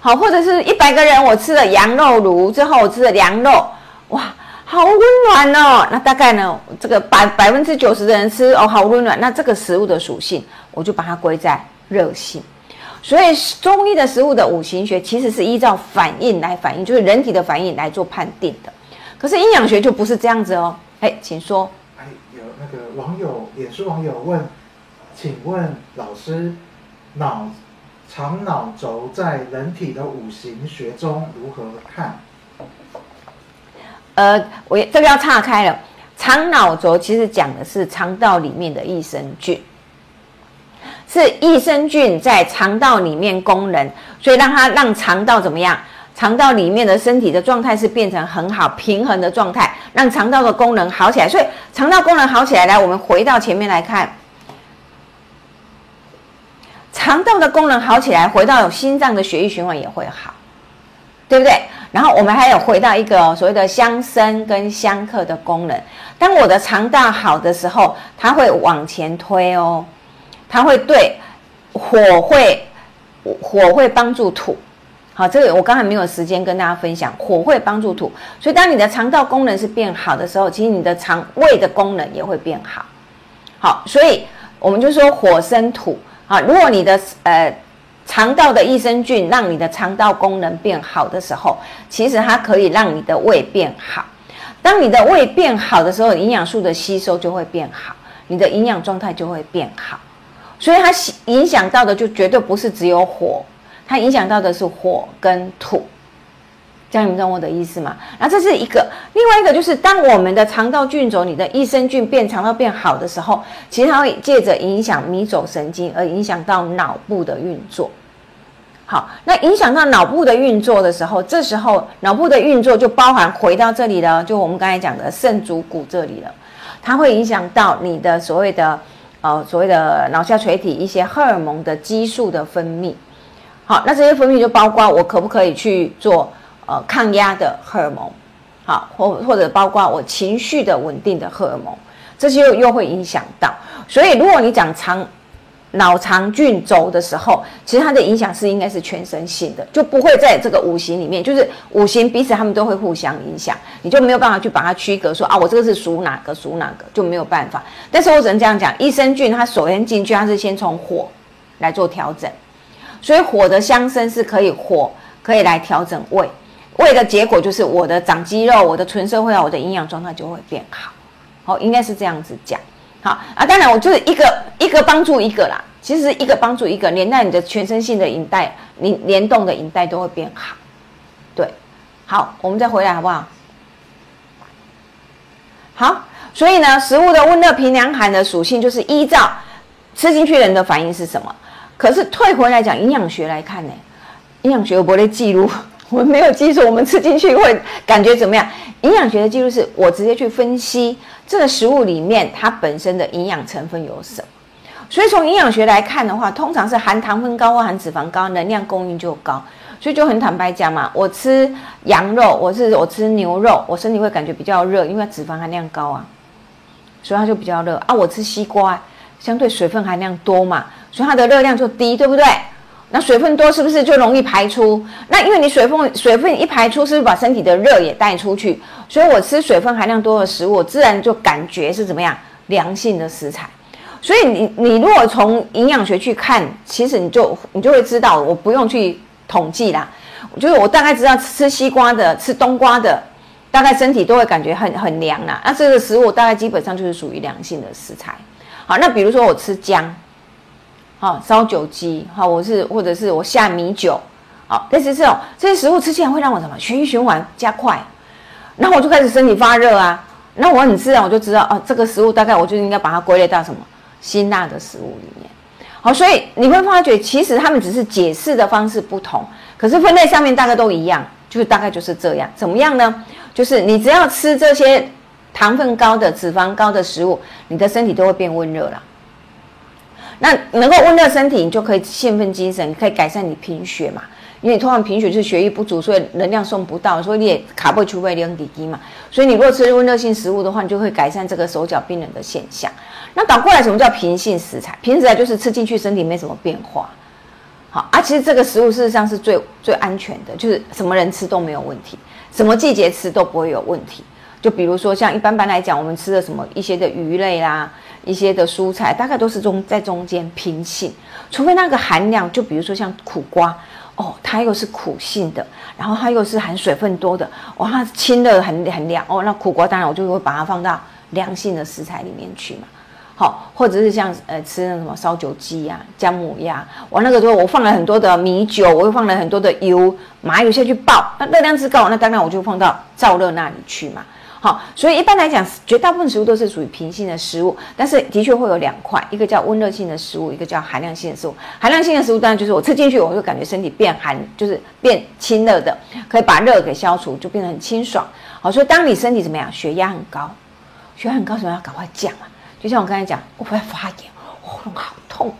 好，或者是一百个人，我吃了羊肉炉之后，我吃了羊肉，哇，好温暖哦。那大概呢，这个百百分之九十的人吃哦，好温暖。那这个食物的属性，我就把它归在热性。所以中医的食物的五行学其实是依照反应来反应，就是人体的反应来做判定的。可是营养学就不是这样子哦，哎，请说。哎，有那个网友，脸书网友问，请问老师，脑肠脑轴在人体的五行学中如何看？呃，我这个要岔开了，肠脑轴其实讲的是肠道里面的益生菌，是益生菌在肠道里面功能，所以让它让肠道怎么样？肠道里面的身体的状态是变成很好平衡的状态，让肠道的功能好起来。所以肠道功能好起来，来，我们回到前面来看，肠道的功能好起来，回到有心脏的血液循环也会好，对不对？然后我们还有回到一个所谓的相生跟相克的功能。当我的肠道好的时候，它会往前推哦，它会对火会火会帮助土。好，这个我刚才没有时间跟大家分享。火会帮助土，所以当你的肠道功能是变好的时候，其实你的肠胃的功能也会变好。好，所以我们就说火生土啊。如果你的呃肠道的益生菌让你的肠道功能变好的时候，其实它可以让你的胃变好。当你的胃变好的时候，营养素的吸收就会变好，你的营养状态就会变好。所以它影响到的就绝对不是只有火。它影响到的是火跟土，这样你们懂我的意思吗？那这是一个，另外一个就是当我们的肠道菌轴，你的益生菌变肠道变好的时候，其实它会借着影响迷走神经而影响到脑部的运作。好，那影响到脑部的运作的时候，这时候脑部的运作就包含回到这里了，就我们刚才讲的肾主骨这里了，它会影响到你的所谓的呃所谓的脑下垂体一些荷尔蒙的激素的分泌。好，那这些分泌就包括我可不可以去做呃抗压的荷尔蒙，好，或或者包括我情绪的稳定的荷尔蒙，这些又又会影响到。所以如果你讲肠脑肠菌轴的时候，其实它的影响是应该是全身性的，就不会在这个五行里面，就是五行彼此他们都会互相影响，你就没有办法去把它区隔说啊，我这个是属哪个属哪个就没有办法。但是我只能这样讲，益生菌它首先进去，它是先从火来做调整。所以火的相生是可以火可以来调整胃，胃的结果就是我的长肌肉，我的纯社会啊，我的营养状态就会变好，好应该是这样子讲，好啊，当然我就是一个一个帮助一个啦，其实一个帮助一个，连带你的全身性的引带，联联动的引带都会变好，对，好，我们再回来好不好？好，所以呢，食物的温热平凉寒的属性就是依照吃进去人的反应是什么。可是退回来讲营养学来看呢，营养学我不会记录，我没有记住我们吃进去会感觉怎么样。营养学的记录是我直接去分析这个食物里面它本身的营养成分有什么。所以从营养学来看的话，通常是含糖分高或含脂肪高，能量供应就高。所以就很坦白讲嘛，我吃羊肉，我是我吃牛肉，我身体会感觉比较热，因为脂肪含量高啊。所以它就比较热啊。我吃西瓜，相对水分含量多嘛，所以它的热量就低，对不对？那水分多是不是就容易排出？那因为你水分水分一排出，是不是把身体的热也带出去？所以我吃水分含量多的食物，自然就感觉是怎么样凉性的食材。所以你你如果从营养学去看，其实你就你就会知道，我不用去统计啦，就是我大概知道吃西瓜的、吃冬瓜的，大概身体都会感觉很很凉啦。那这个食物大概基本上就是属于凉性的食材。好，那比如说我吃姜。好，烧酒鸡，好，我是或者是我下米酒，好，类似这种这些食物吃起来会让我什么血液循环加快，然后我就开始身体发热啊，那我很自然我就知道啊，这个食物大概我就应该把它归类到什么辛辣的食物里面。好，所以你会发觉其实他们只是解释的方式不同，可是分类上面大概都一样，就是大概就是这样。怎么样呢？就是你只要吃这些糖分高的、脂肪高的食物，你的身体都会变温热了。那能够温热身体，你就可以兴奋精神，可以改善你贫血嘛？因为你通常贫血是血液不足，所以能量送不到，所以你也卡不出位量低低嘛。所以你如果吃温热性食物的话，你就会改善这个手脚冰冷的现象。那倒过来，什么叫平性食材？平食材就是吃进去身体没什么变化。好啊，其实这个食物事实上是最最安全的，就是什么人吃都没有问题，什么季节吃都不会有问题。就比如说像一般般来讲，我们吃的什么一些的鱼类啦。一些的蔬菜大概都是中在中间平性，除非那个含量，就比如说像苦瓜哦，它又是苦性的，然后它又是含水分多的，哇，它清的很很凉哦。那苦瓜当然我就会把它放到凉性的食材里面去嘛。好，或者是像呃吃那什么烧酒鸡呀、姜母鸭，我那个时候我放了很多的米酒，我又放了很多的油麻油下去爆，那热量之高，那当然我就放到燥热那里去嘛。好，所以一般来讲，绝大部分食物都是属于平性的食物，但是的确会有两块，一个叫温热性的食物，一个叫寒凉性的食物。寒凉性的食物当然就是我吃进去，我就感觉身体变寒，就是变清热的，可以把热给消除，就变得很清爽。好，所以当你身体怎么样，血压很高，血压很高，什么要赶快降啊？就像我刚才讲，我会发炎，喉咙好痛。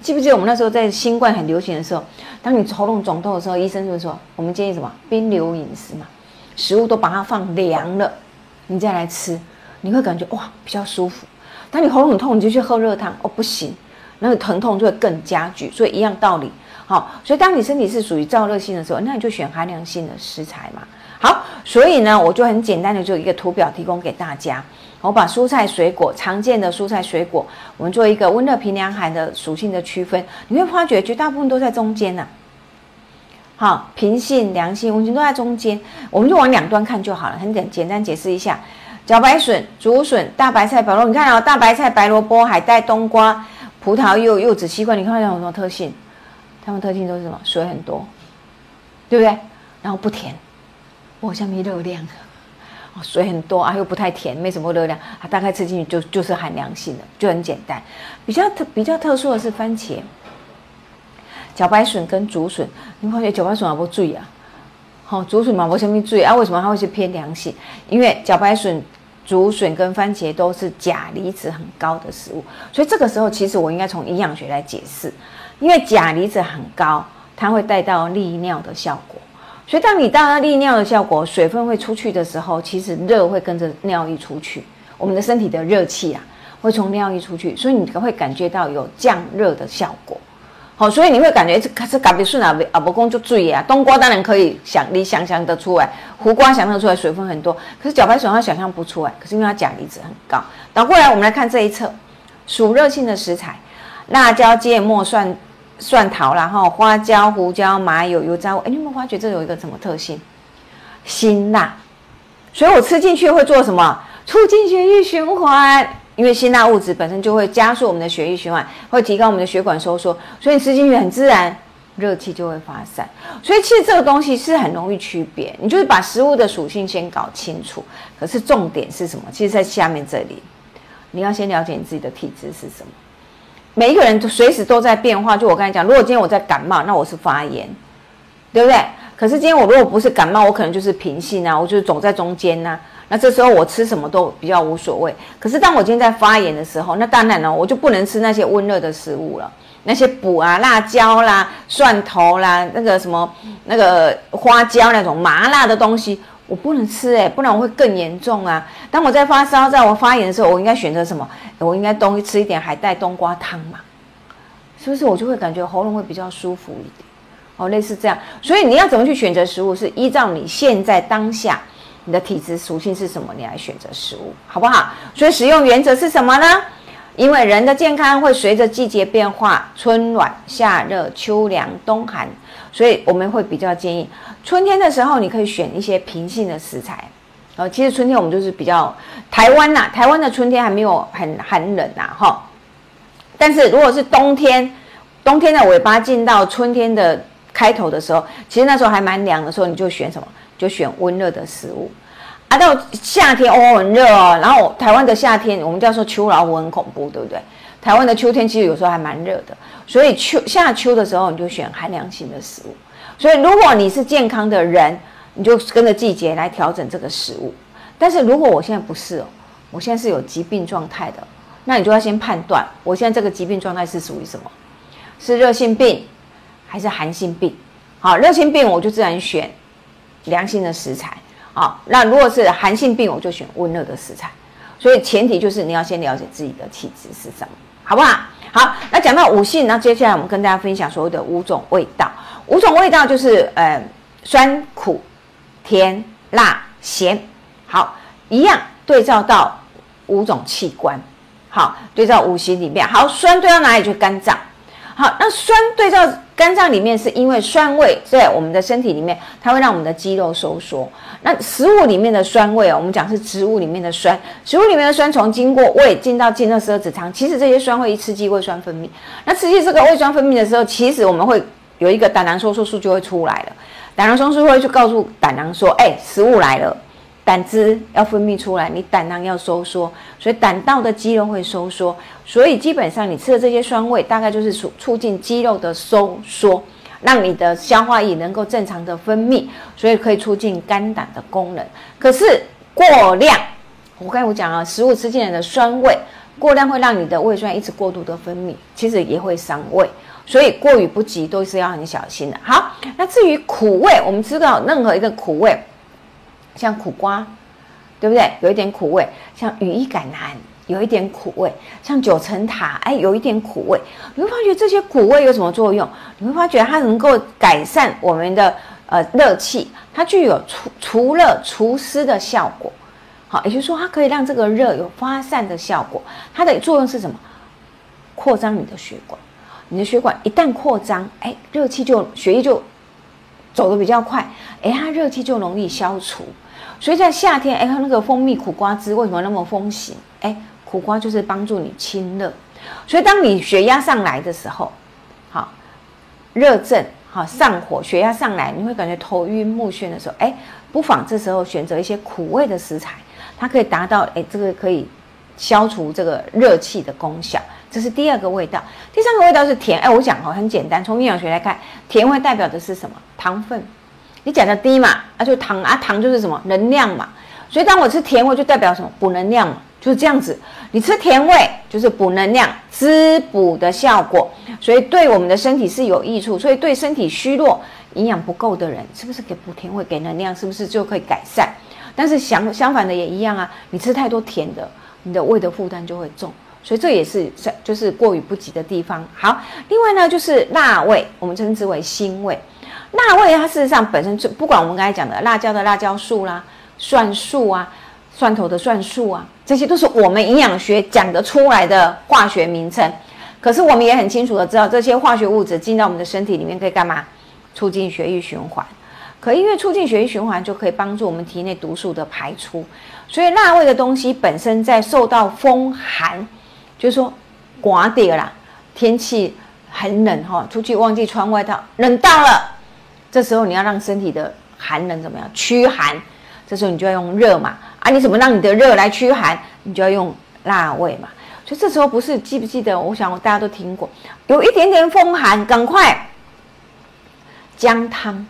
记不记得我们那时候在新冠很流行的时候，当你喉咙肿痛的时候，医生就说我们建议什么冰流饮食嘛，食物都把它放凉了。你再来吃，你会感觉哇比较舒服。当你喉咙很痛，你就去喝热汤哦，不行，那个疼痛就会更加剧。所以一样道理，好，所以当你身体是属于燥热性的时候，那你就选寒凉性的食材嘛。好，所以呢，我就很简单的做一个图表提供给大家。我把蔬菜水果常见的蔬菜水果，我们做一个温热平凉寒的属性的区分，你会发觉绝大部分都在中间呐。好，平性、凉性、温性都在中间，我们就往两端看就好了。很简简单解释一下：茭白笋、竹笋、大白菜、白萝卜。你看啊，大白菜、白萝卜、海带、冬瓜、葡萄柚、柚子、西瓜，你看它有什么特性？它们特性都是什么？水很多，对不对？然后不甜，我下面热量。水很多啊，又不太甜，没什么热量，它大概吃进去就就是含凉性的，就很简单。比较特比较特殊的是番茄。茭白笋跟竹笋，你发现茭白笋有无注意啊？好，竹笋嘛无什么注啊？为什么它会是偏凉性？因为茭白笋、竹笋跟番茄都是钾离子很高的食物，所以这个时候其实我应该从营养学来解释，因为钾离子很高，它会带到利尿的效果。所以当你到利尿的效果，水分会出去的时候，其实热会跟着尿液出去，我们的身体的热气啊会从尿液出去，所以你会感觉到有降热的效果。好，所以你会感觉这可是咖啡顺啊，阿伯公就注意啊。冬瓜当然可以想，你想象得出来；胡瓜想象出来，水分很多。可是茭白笋它想象不出来，可是因为它钾离子很高。倒过来，我们来看这一侧，属热性的食材：辣椒、芥末、蒜、蒜头然后花椒、胡椒、麻油、油渣。哎，你有没有发觉这有一个什么特性？辛辣。所以我吃进去会做什么？促进血液循环。因为辛辣物质本身就会加速我们的血液循环，会提高我们的血管收缩，所以吃进去很自然，热气就会发散。所以其实这个东西是很容易区别，你就是把食物的属性先搞清楚。可是重点是什么？其实，在下面这里，你要先了解你自己的体质是什么。每一个人都随时都在变化。就我刚才讲，如果今天我在感冒，那我是发炎，对不对？可是今天我如果不是感冒，我可能就是平性啊，我就是走在中间呐。那这时候我吃什么都比较无所谓。可是当我今天在发炎的时候，那当然了，我就不能吃那些温热的食物了。那些补啊、辣椒啦、蒜头啦、那个什么、那个花椒那种麻辣的东西，我不能吃哎、不然我会更严重啊。当我在发烧、在我发炎的时候，我应该选择什么？我应该冬吃一点海带冬瓜汤嘛，是不是？我就会感觉喉咙会比较舒服一点。哦，类似这样，所以你要怎么去选择食物，是依照你现在当下你的体质属性是什么，你来选择食物，好不好？所以使用原则是什么呢？因为人的健康会随着季节变化，春暖夏热、秋凉冬寒，所以我们会比较建议春天的时候，你可以选一些平性的食材。呃，其实春天我们就是比较台湾呐、台湾的春天还没有很寒冷呐，哈。但是如果是冬天，冬天的尾巴进到春天的开头的时候，其实那时候还蛮凉的时候，你就选什么？就选温热的食物。啊，到夏天哦很热哦，然后台湾的夏天我们叫做秋老虎很恐怖，对不对？台湾的秋天其实有时候还蛮热的，所以秋夏秋的时候你就选寒凉型的食物。所以如果你是健康的人，你就跟着季节来调整这个食物。但是如果我现在不是哦，我现在是有疾病状态的，那你就要先判断我现在这个疾病状态是属于什么？是热性病还是寒性病？好，热性病我就自然选良性的食材。好，那如果是寒性病，我就选温热的食材。所以前提就是你要先了解自己的体质是什么，好不好？好，那讲到五性，那接下来我们跟大家分享所谓的五种味道。五种味道就是呃酸、苦、甜、辣、咸。好，一样对照到五种器官。好，对照五行里面。好，酸对到哪里？就肝脏。好，那酸对照肝脏里面，是因为酸味在我们的身体里面，它会让我们的肌肉收缩。那食物里面的酸味哦，我们讲是植物里面的酸，植物里面的酸从经过胃进到进到十二指肠，其实这些酸会一刺激胃酸分泌。那刺激这个胃酸分泌的时候，其实我们会有一个胆囊收缩素就会出来了。胆囊收缩素会去告诉胆囊说：“哎，食物来了。”胆汁要分泌出来，你胆囊要收缩，所以胆道的肌肉会收缩，所以基本上你吃的这些酸味，大概就是促促进肌肉的收缩，让你的消化液能够正常的分泌，所以可以促进肝胆的功能。可是过量，我刚才我讲啊，食物吃进来的酸味过量会让你的胃酸一直过度的分泌，其实也会伤胃，所以过与不及都是要很小心的。好，那至于苦味，我们知道任何一个苦味。像苦瓜，对不对？有一点苦味。像羽衣甘蓝，有一点苦味。像九层塔，哎，有一点苦味。你会发觉这些苦味有什么作用？你会发觉它能够改善我们的呃热气，它具有除除热除湿的效果。好，也就是说，它可以让这个热有发散的效果。它的作用是什么？扩张你的血管。你的血管一旦扩张，哎，热气就血液就走得比较快，哎，它热气就容易消除。所以在夏天，哎，那个蜂蜜苦瓜汁为什么那么风行？哎，苦瓜就是帮助你清热。所以当你血压上来的时候，好，热症，好上火，血压上来，你会感觉头晕目眩的时候，哎，不妨这时候选择一些苦味的食材，它可以达到，哎，这个可以消除这个热气的功效。这是第二个味道，第三个味道是甜。哎，我讲哈很简单，从营养学来看，甜味代表的是什么？糖分。你讲的低嘛，那就糖啊，糖就是什么能量嘛。所以当我吃甜味，就代表什么？补能量嘛，就是这样子。你吃甜味就是补能量、滋补的效果，所以对我们的身体是有益处。所以对身体虚弱、营养不够的人，是不是给补甜味、给能量，是不是就可以改善？但是相相反的也一样啊，你吃太多甜的，你的胃的负担就会重。所以这也是就是过于不及的地方。好，另外呢就是辣味，我们称之为腥味。辣味它事实上本身就不管我们刚才讲的辣椒的辣椒素啦、蒜素啊、蒜头的蒜素啊，这些都是我们营养学讲得出来的化学名称。可是我们也很清楚的知道，这些化学物质进到我们的身体里面可以干嘛？促进血液循环。可因为促进血液循环，就可以帮助我们体内毒素的排出。所以辣味的东西本身在受到风寒。就是说，刮点啦，天气很冷哈，出去忘记穿外套，冷到了，这时候你要让身体的寒冷怎么样驱寒？这时候你就要用热嘛，啊，你怎么让你的热来驱寒？你就要用辣味嘛。所以这时候不是记不记得？我想大家都听过，有一点点风寒，赶快姜汤，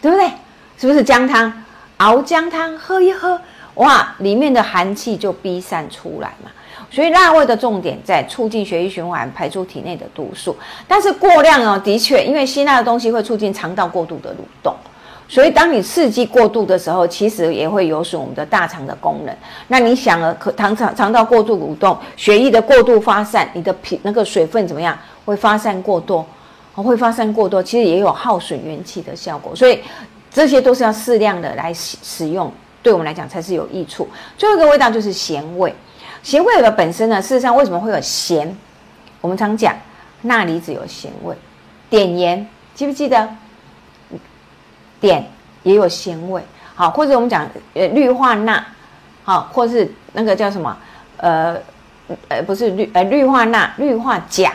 对不对？是不是姜汤？熬姜汤喝一喝，哇，里面的寒气就逼散出来嘛。所以辣味的重点在促进血液循环，排出体内的毒素。但是过量哦，的确，因为辛辣的东西会促进肠道过度的蠕动，所以当你刺激过度的时候，其实也会有损我们的大肠的功能。那你想了，可肠肠肠道过度蠕动，血液的过度发散，你的皮那个水分怎么样？会发散过多，会发散过多，其实也有耗损元气的效果。所以这些都是要适量的来使使用，对我们来讲才是有益处。最后一个味道就是咸味，咸味的本身呢，事实上为什么会有咸？我们常讲钠离子有咸味，碘盐记不记得？碘也有咸味，好，或者我们讲呃氯化钠，好，或是那个叫什么呃呃不是氯呃氯化钠、氯化钾，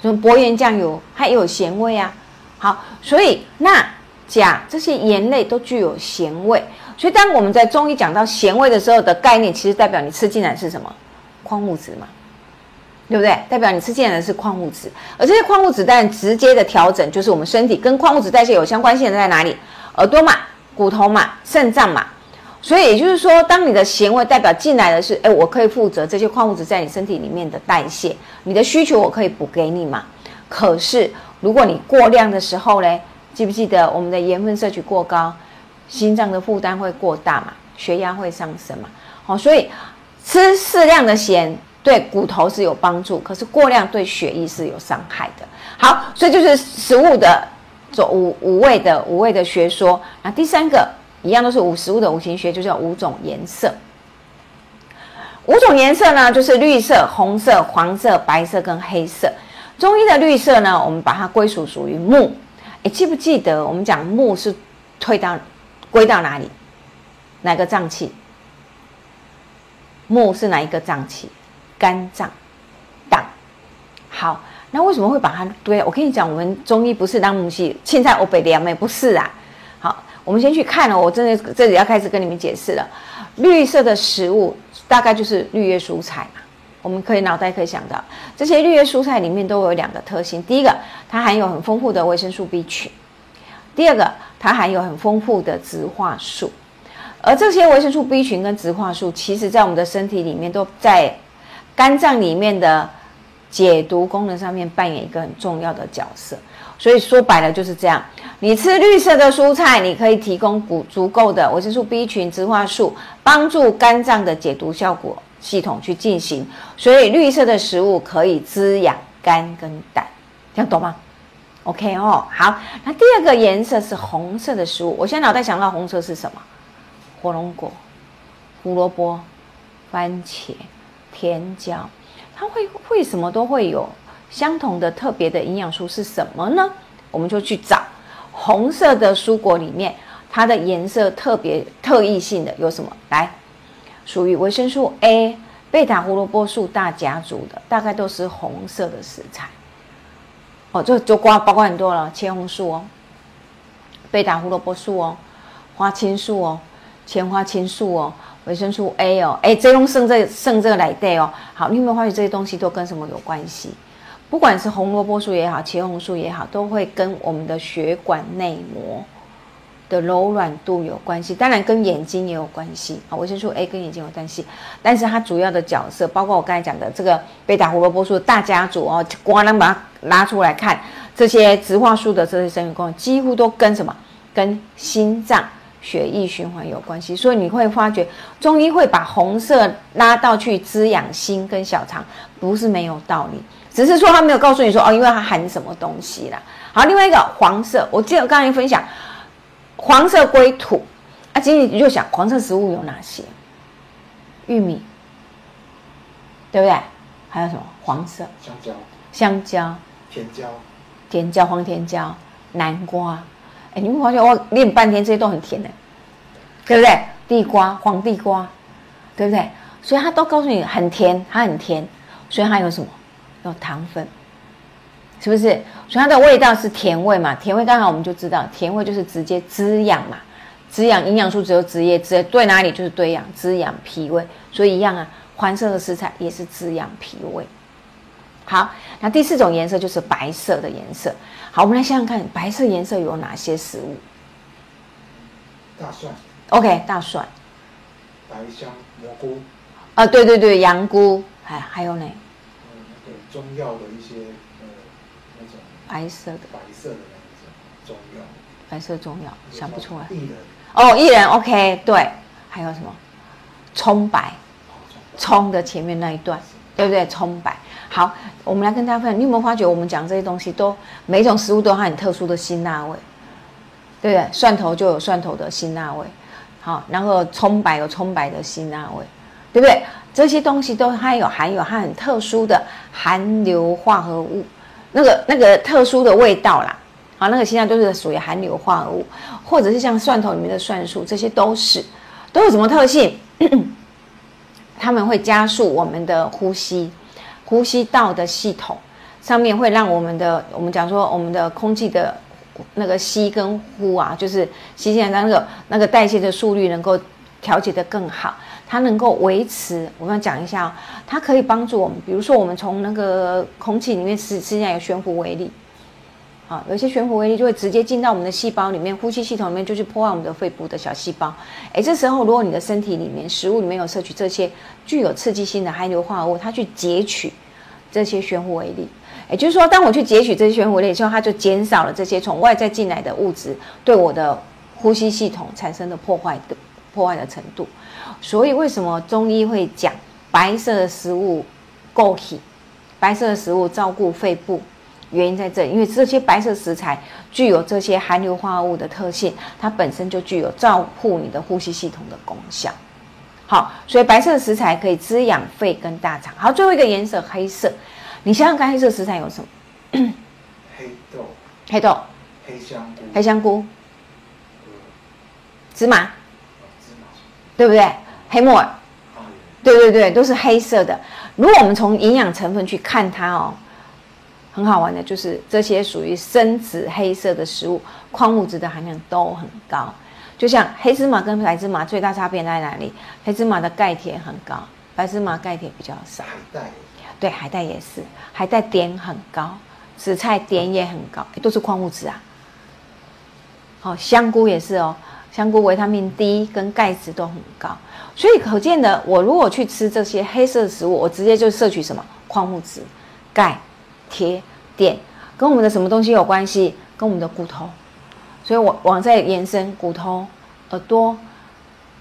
什么薄盐酱油它也有咸味啊。好，所以钠、钾这些盐类都具有咸味，所以当我们在中医讲到咸味的时候的概念，其实代表你吃进来是什么矿物质嘛。对不对？代表你吃进来的是矿物质，而这些矿物质但直接的调整就是我们身体跟矿物质代谢有相关性的在哪里？耳朵嘛，骨头嘛，肾脏嘛。所以也就是说，当你的咸味代表进来的是，哎，我可以负责这些矿物质在你身体里面的代谢，你的需求我可以补给你嘛。可是如果你过量的时候嘞，记不记得我们的盐分摄取过高，心脏的负担会过大嘛，血压会上升嘛。好，所以吃适量的咸。对骨头是有帮助，可是过量对血液是有伤害的。好，所以就是食物的五五味的五味的学说。那第三个一样都是五食物的五行学，就叫五种颜色。五种颜色呢，就是绿色、红色、黄色、白色跟黑色。中医的绿色呢，我们把它归属属于木。哎，记不记得我们讲木是退到归到哪里？哪个脏器？木是哪一个脏器？肝脏、胆，好，那为什么会把它堆？我跟你讲，我们中医不是当母系，现在欧北凉妹不是啊。好，我们先去看了，我真的这里要开始跟你们解释了。绿色的食物大概就是绿叶蔬菜嘛，我们可以脑袋可以想到，这些绿叶蔬菜里面都有两个特性：第一个，它含有很丰富的维生素 B 群；第二个，它含有很丰富的植化素。而这些维生素 B 群跟植化素，其实在我们的身体里面都在。肝脏里面的解毒功能上面扮演一个很重要的角色，所以说白了就是这样。你吃绿色的蔬菜，你可以提供足足够的维生素 B 群、植化素，帮助肝脏的解毒效果系统去进行。所以绿色的食物可以滋养肝跟胆，这样懂吗？OK 哦，好。那第二个颜色是红色的食物，我现在脑袋想到红色是什么？火龙果、胡萝卜、番茄。甜椒，它会为什么都会有相同的特别的营养素是什么呢？我们就去找红色的蔬果里面，它的颜色特别特异性的有什么？来，属于维生素 A、贝塔胡萝卜素大家族的，大概都是红色的食材。哦，就就瓜包括很多了，茄红素哦，贝塔胡萝卜素哦，花青素哦，前花青素哦。维生素 A 哦，哎，这用剩这剩这个来带哦。好，你有没有发现这些东西都跟什么有关系？不管是红萝卜素也好，茄红素也好，都会跟我们的血管内膜的柔软度有关系。当然跟眼睛也有关系啊。维生素 A 跟眼睛有关系，但是它主要的角色，包括我刚才讲的这个贝塔胡萝卜素大家族哦，光能把它拉出来看，这些植化素的这些生理功能，几乎都跟什么？跟心脏。血液循环有关系，所以你会发觉中医会把红色拉到去滋养心跟小肠，不是没有道理，只是说他没有告诉你说哦，因为它含什么东西啦。好，另外一个黄色，我记得刚才分享，黄色归土啊，今天你就想黄色食物有哪些？玉米，对不对？还有什么黄色？香蕉、香蕉、甜椒、甜椒、黄甜椒、南瓜。哎，你会发现我练半天这些都很甜的，对不对？地瓜、黄地瓜，对不对？所以它都告诉你很甜，它很甜，所以它有什么？有糖分，是不是？所以它的味道是甜味嘛？甜味刚好我们就知道，甜味就是直接滋养嘛，滋养营养素只有汁液，汁对哪里就是对养滋养脾胃，所以一样啊，黄色的食材也是滋养脾胃。好，那第四种颜色就是白色的颜色。好，我们来想想看，白色颜色有哪些食物？大蒜。OK，大蒜。白香蘑菇。啊，对对对，羊菇，还还有呢？嗯，那个中药的一些白色的。白色的那种中药。白色中药想不出来。薏仁，哦，薏仁 OK，对，还有什么？葱白，葱的前面那一段，对不对？葱白。好，我们来跟大家分享，你有没有发觉我们讲这些东西都每一种食物都有它很特殊的辛辣味，对不对？蒜头就有蒜头的辛辣味，好，然后葱白有葱白的辛辣味，对不对？这些东西都它有含有它很特殊的含硫化合物，那个那个特殊的味道啦。好，那个辛辣都是属于含硫化合物，或者是像蒜头里面的蒜素，这些都是都有什么特性？它们会加速我们的呼吸，呼吸道的系统上面会让我们的我们讲说我们的空气的那个吸跟呼啊，就是吸进来那个那个代谢的速率能够调节的更好，它能够维持。我刚讲一下、哦，它可以帮助我们，比如说我们从那个空气里面吃吃进来有悬浮微粒。好，有些悬浮微粒就会直接进到我们的细胞里面，呼吸系统里面就去破坏我们的肺部的小细胞。诶，这时候如果你的身体里面食物里面有摄取这些具有刺激性的含硫化合物，它去截取这些悬浮微粒，也就是说，当我去截取这些悬浮微粒之后，它就减少了这些从外在进来的物质对我的呼吸系统产生的破坏的破坏的程度。所以为什么中医会讲白色的食物够体，白色的食物照顾肺部？原因在这里，因为这些白色食材具有这些含硫化合物的特性，它本身就具有照顾你的呼吸系统的功效。好，所以白色的食材可以滋养肺跟大肠。好，最后一个颜色黑色，你想想看，黑色食材有什么？黑豆、黑豆、黑香菇、黑香菇、呃芝麻，芝麻、对不对？黑木耳，对对对，都是黑色的。如果我们从营养成分去看它哦，很好玩的，就是这些属于深紫黑色的食物，矿物质的含量都很高。就像黑芝麻跟白芝麻最大差别在哪里？黑芝麻的钙铁很高，白芝麻钙铁比较少。海带、对，海带也是，海带碘很高，紫菜碘也很高，都是矿物质啊。好、香菇也是哦，香菇维他命 D 跟钙质都很高，所以可见的，我如果去吃这些黑色的食物，我直接就摄取什么矿物质，钙、铁、碘，跟我们的什么东西有关系？跟我们的骨头，所以我往再延伸，骨头、耳朵、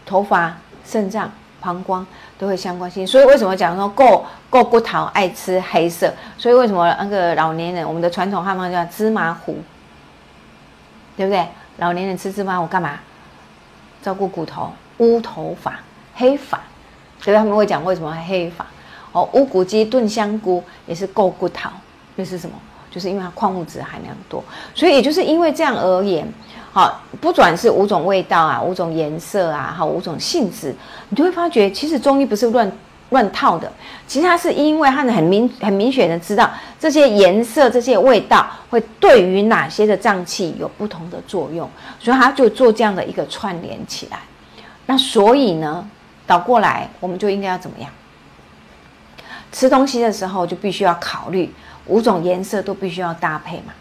头发、肾脏、膀胱都会相关性。所以为什么讲说够够骨头爱吃黑色？所以为什么那个老年人，我们的传统汉方叫芝麻糊，对不对？老年人吃芝麻糊干嘛？照顾骨头、乌头发、黑发，所以他们会讲为什么黑发。哦，乌骨鸡炖香菇也是够骨头，那是什么？就是因为它矿物质含量多，所以也就是因为这样而言，好，不管是五种味道啊，五种颜色啊，好，五种性质，你就会发觉，其实中医不是乱乱套的，其实它是因为它很明很明显的知道这些颜色、这些味道会对于哪些的脏器有不同的作用，所以它就做这样的一个串联起来。那所以呢，倒过来，我们就应该要怎么样？吃东西的时候就必须要考虑五种颜色都必须要搭配嘛，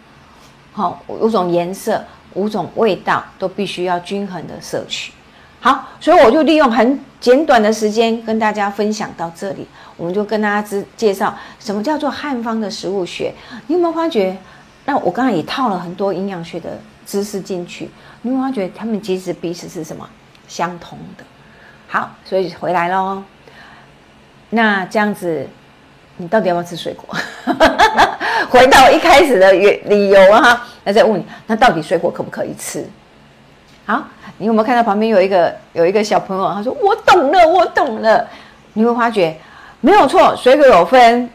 好，五种颜色、五种味道都必须要均衡的摄取。好，所以我就利用很简短的时间跟大家分享到这里，我们就跟大家知介绍什么叫做汉方的食物学。你有没有发觉？那我刚才也套了很多营养学的知识进去，你有没有发觉他们其实彼此是什么相同的？好，所以回来喽。那这样子，你到底要不要吃水果？回到一开始的原理由啊，那再问你，那到底水果可不可以吃？好，你有没有看到旁边有一个有一个小朋友？他说：“我懂了，我懂了。”你会发觉没有错，水果有分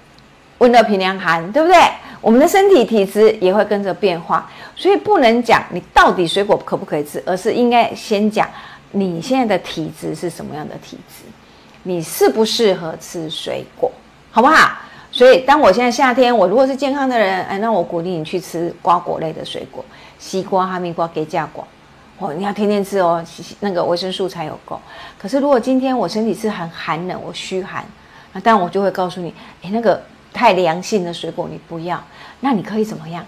温热、平、凉、寒，对不对？我们的身体体质也会跟着变化，所以不能讲你到底水果可不可以吃，而是应该先讲你现在的体质是什么样的体质，你适不适合吃水果，好不好？所以，当我现在夏天，我如果是健康的人，哎，那我鼓励你去吃瓜果类的水果，西瓜、哈密瓜、给架瓜。哦，你要天天吃哦，那个维生素才有够。可是如果今天我身体是很寒冷，我虚寒，那当然我就会告诉你，诶，那个太凉性的水果你不要。那你可以怎么样？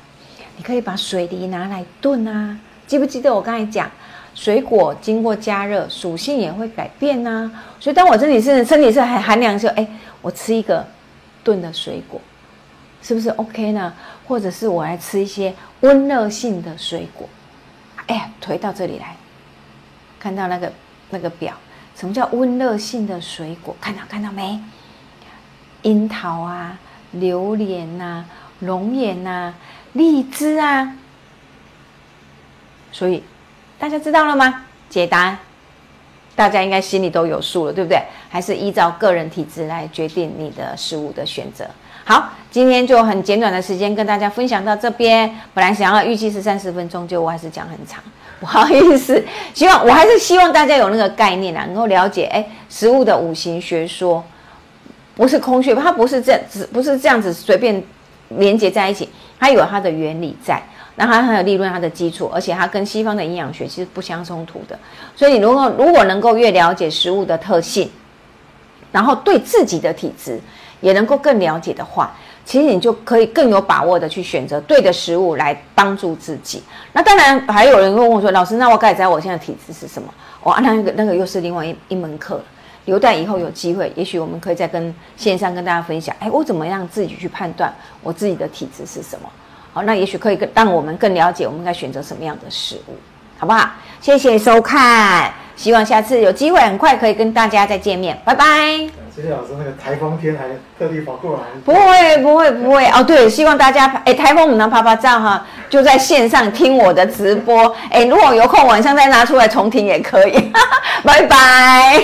你可以把水梨拿来炖啊。记不记得我刚才讲，水果经过加热，属性也会改变呐、所以当我身体是身体是很寒凉的时候，哎，我吃一个炖的水果，是不是 OK 呢？或者是我来吃一些温热性的水果。哎呀，推到这里来，看到那个那个表，什么叫温热性的水果？看到看到没？樱桃啊，榴莲呐、龙眼呐、荔枝啊。所以大家知道了吗？解答大家应该心里都有数了，对不对？还是依照个人体质来决定你的食物的选择。好，今天就很简短的时间跟大家分享到这边。本来想要预计是三十分钟，结果我还是讲很长，不好意思。希望我还是希望大家有那个概念啊，能够了解，哎，食物的五行学说不是空穴，它不是这只不是这样子随便连接在一起，它有它的原理在。那它很有利润，它的基础，而且它跟西方的营养学其实不相冲突的。所以，你如果如果能够越了解食物的特性，然后对自己的体质也能够更了解的话，其实你就可以更有把握的去选择对的食物来帮助自己。那当然，还有人会问我说：“老师，那我该知道我现在体质是什么？”哇，那个那个又是另外一一门课了。留待以后有机会，也许我们可以再跟线上跟大家分享。哎，我怎么样自己去判断我自己的体质是什么？好，那也许可以更让我们更了解我们该选择什么样的食物，好不好？谢谢收看，希望下次有机会很快可以跟大家再见面，拜拜。谢谢老师，那个台风天还特地跑过来，不会，不会，不会哦。对，希望大家哎，台风我们能拍拍照哈，就在线上听我的直播。哎，如果有空晚上再拿出来重听也可以。拜拜。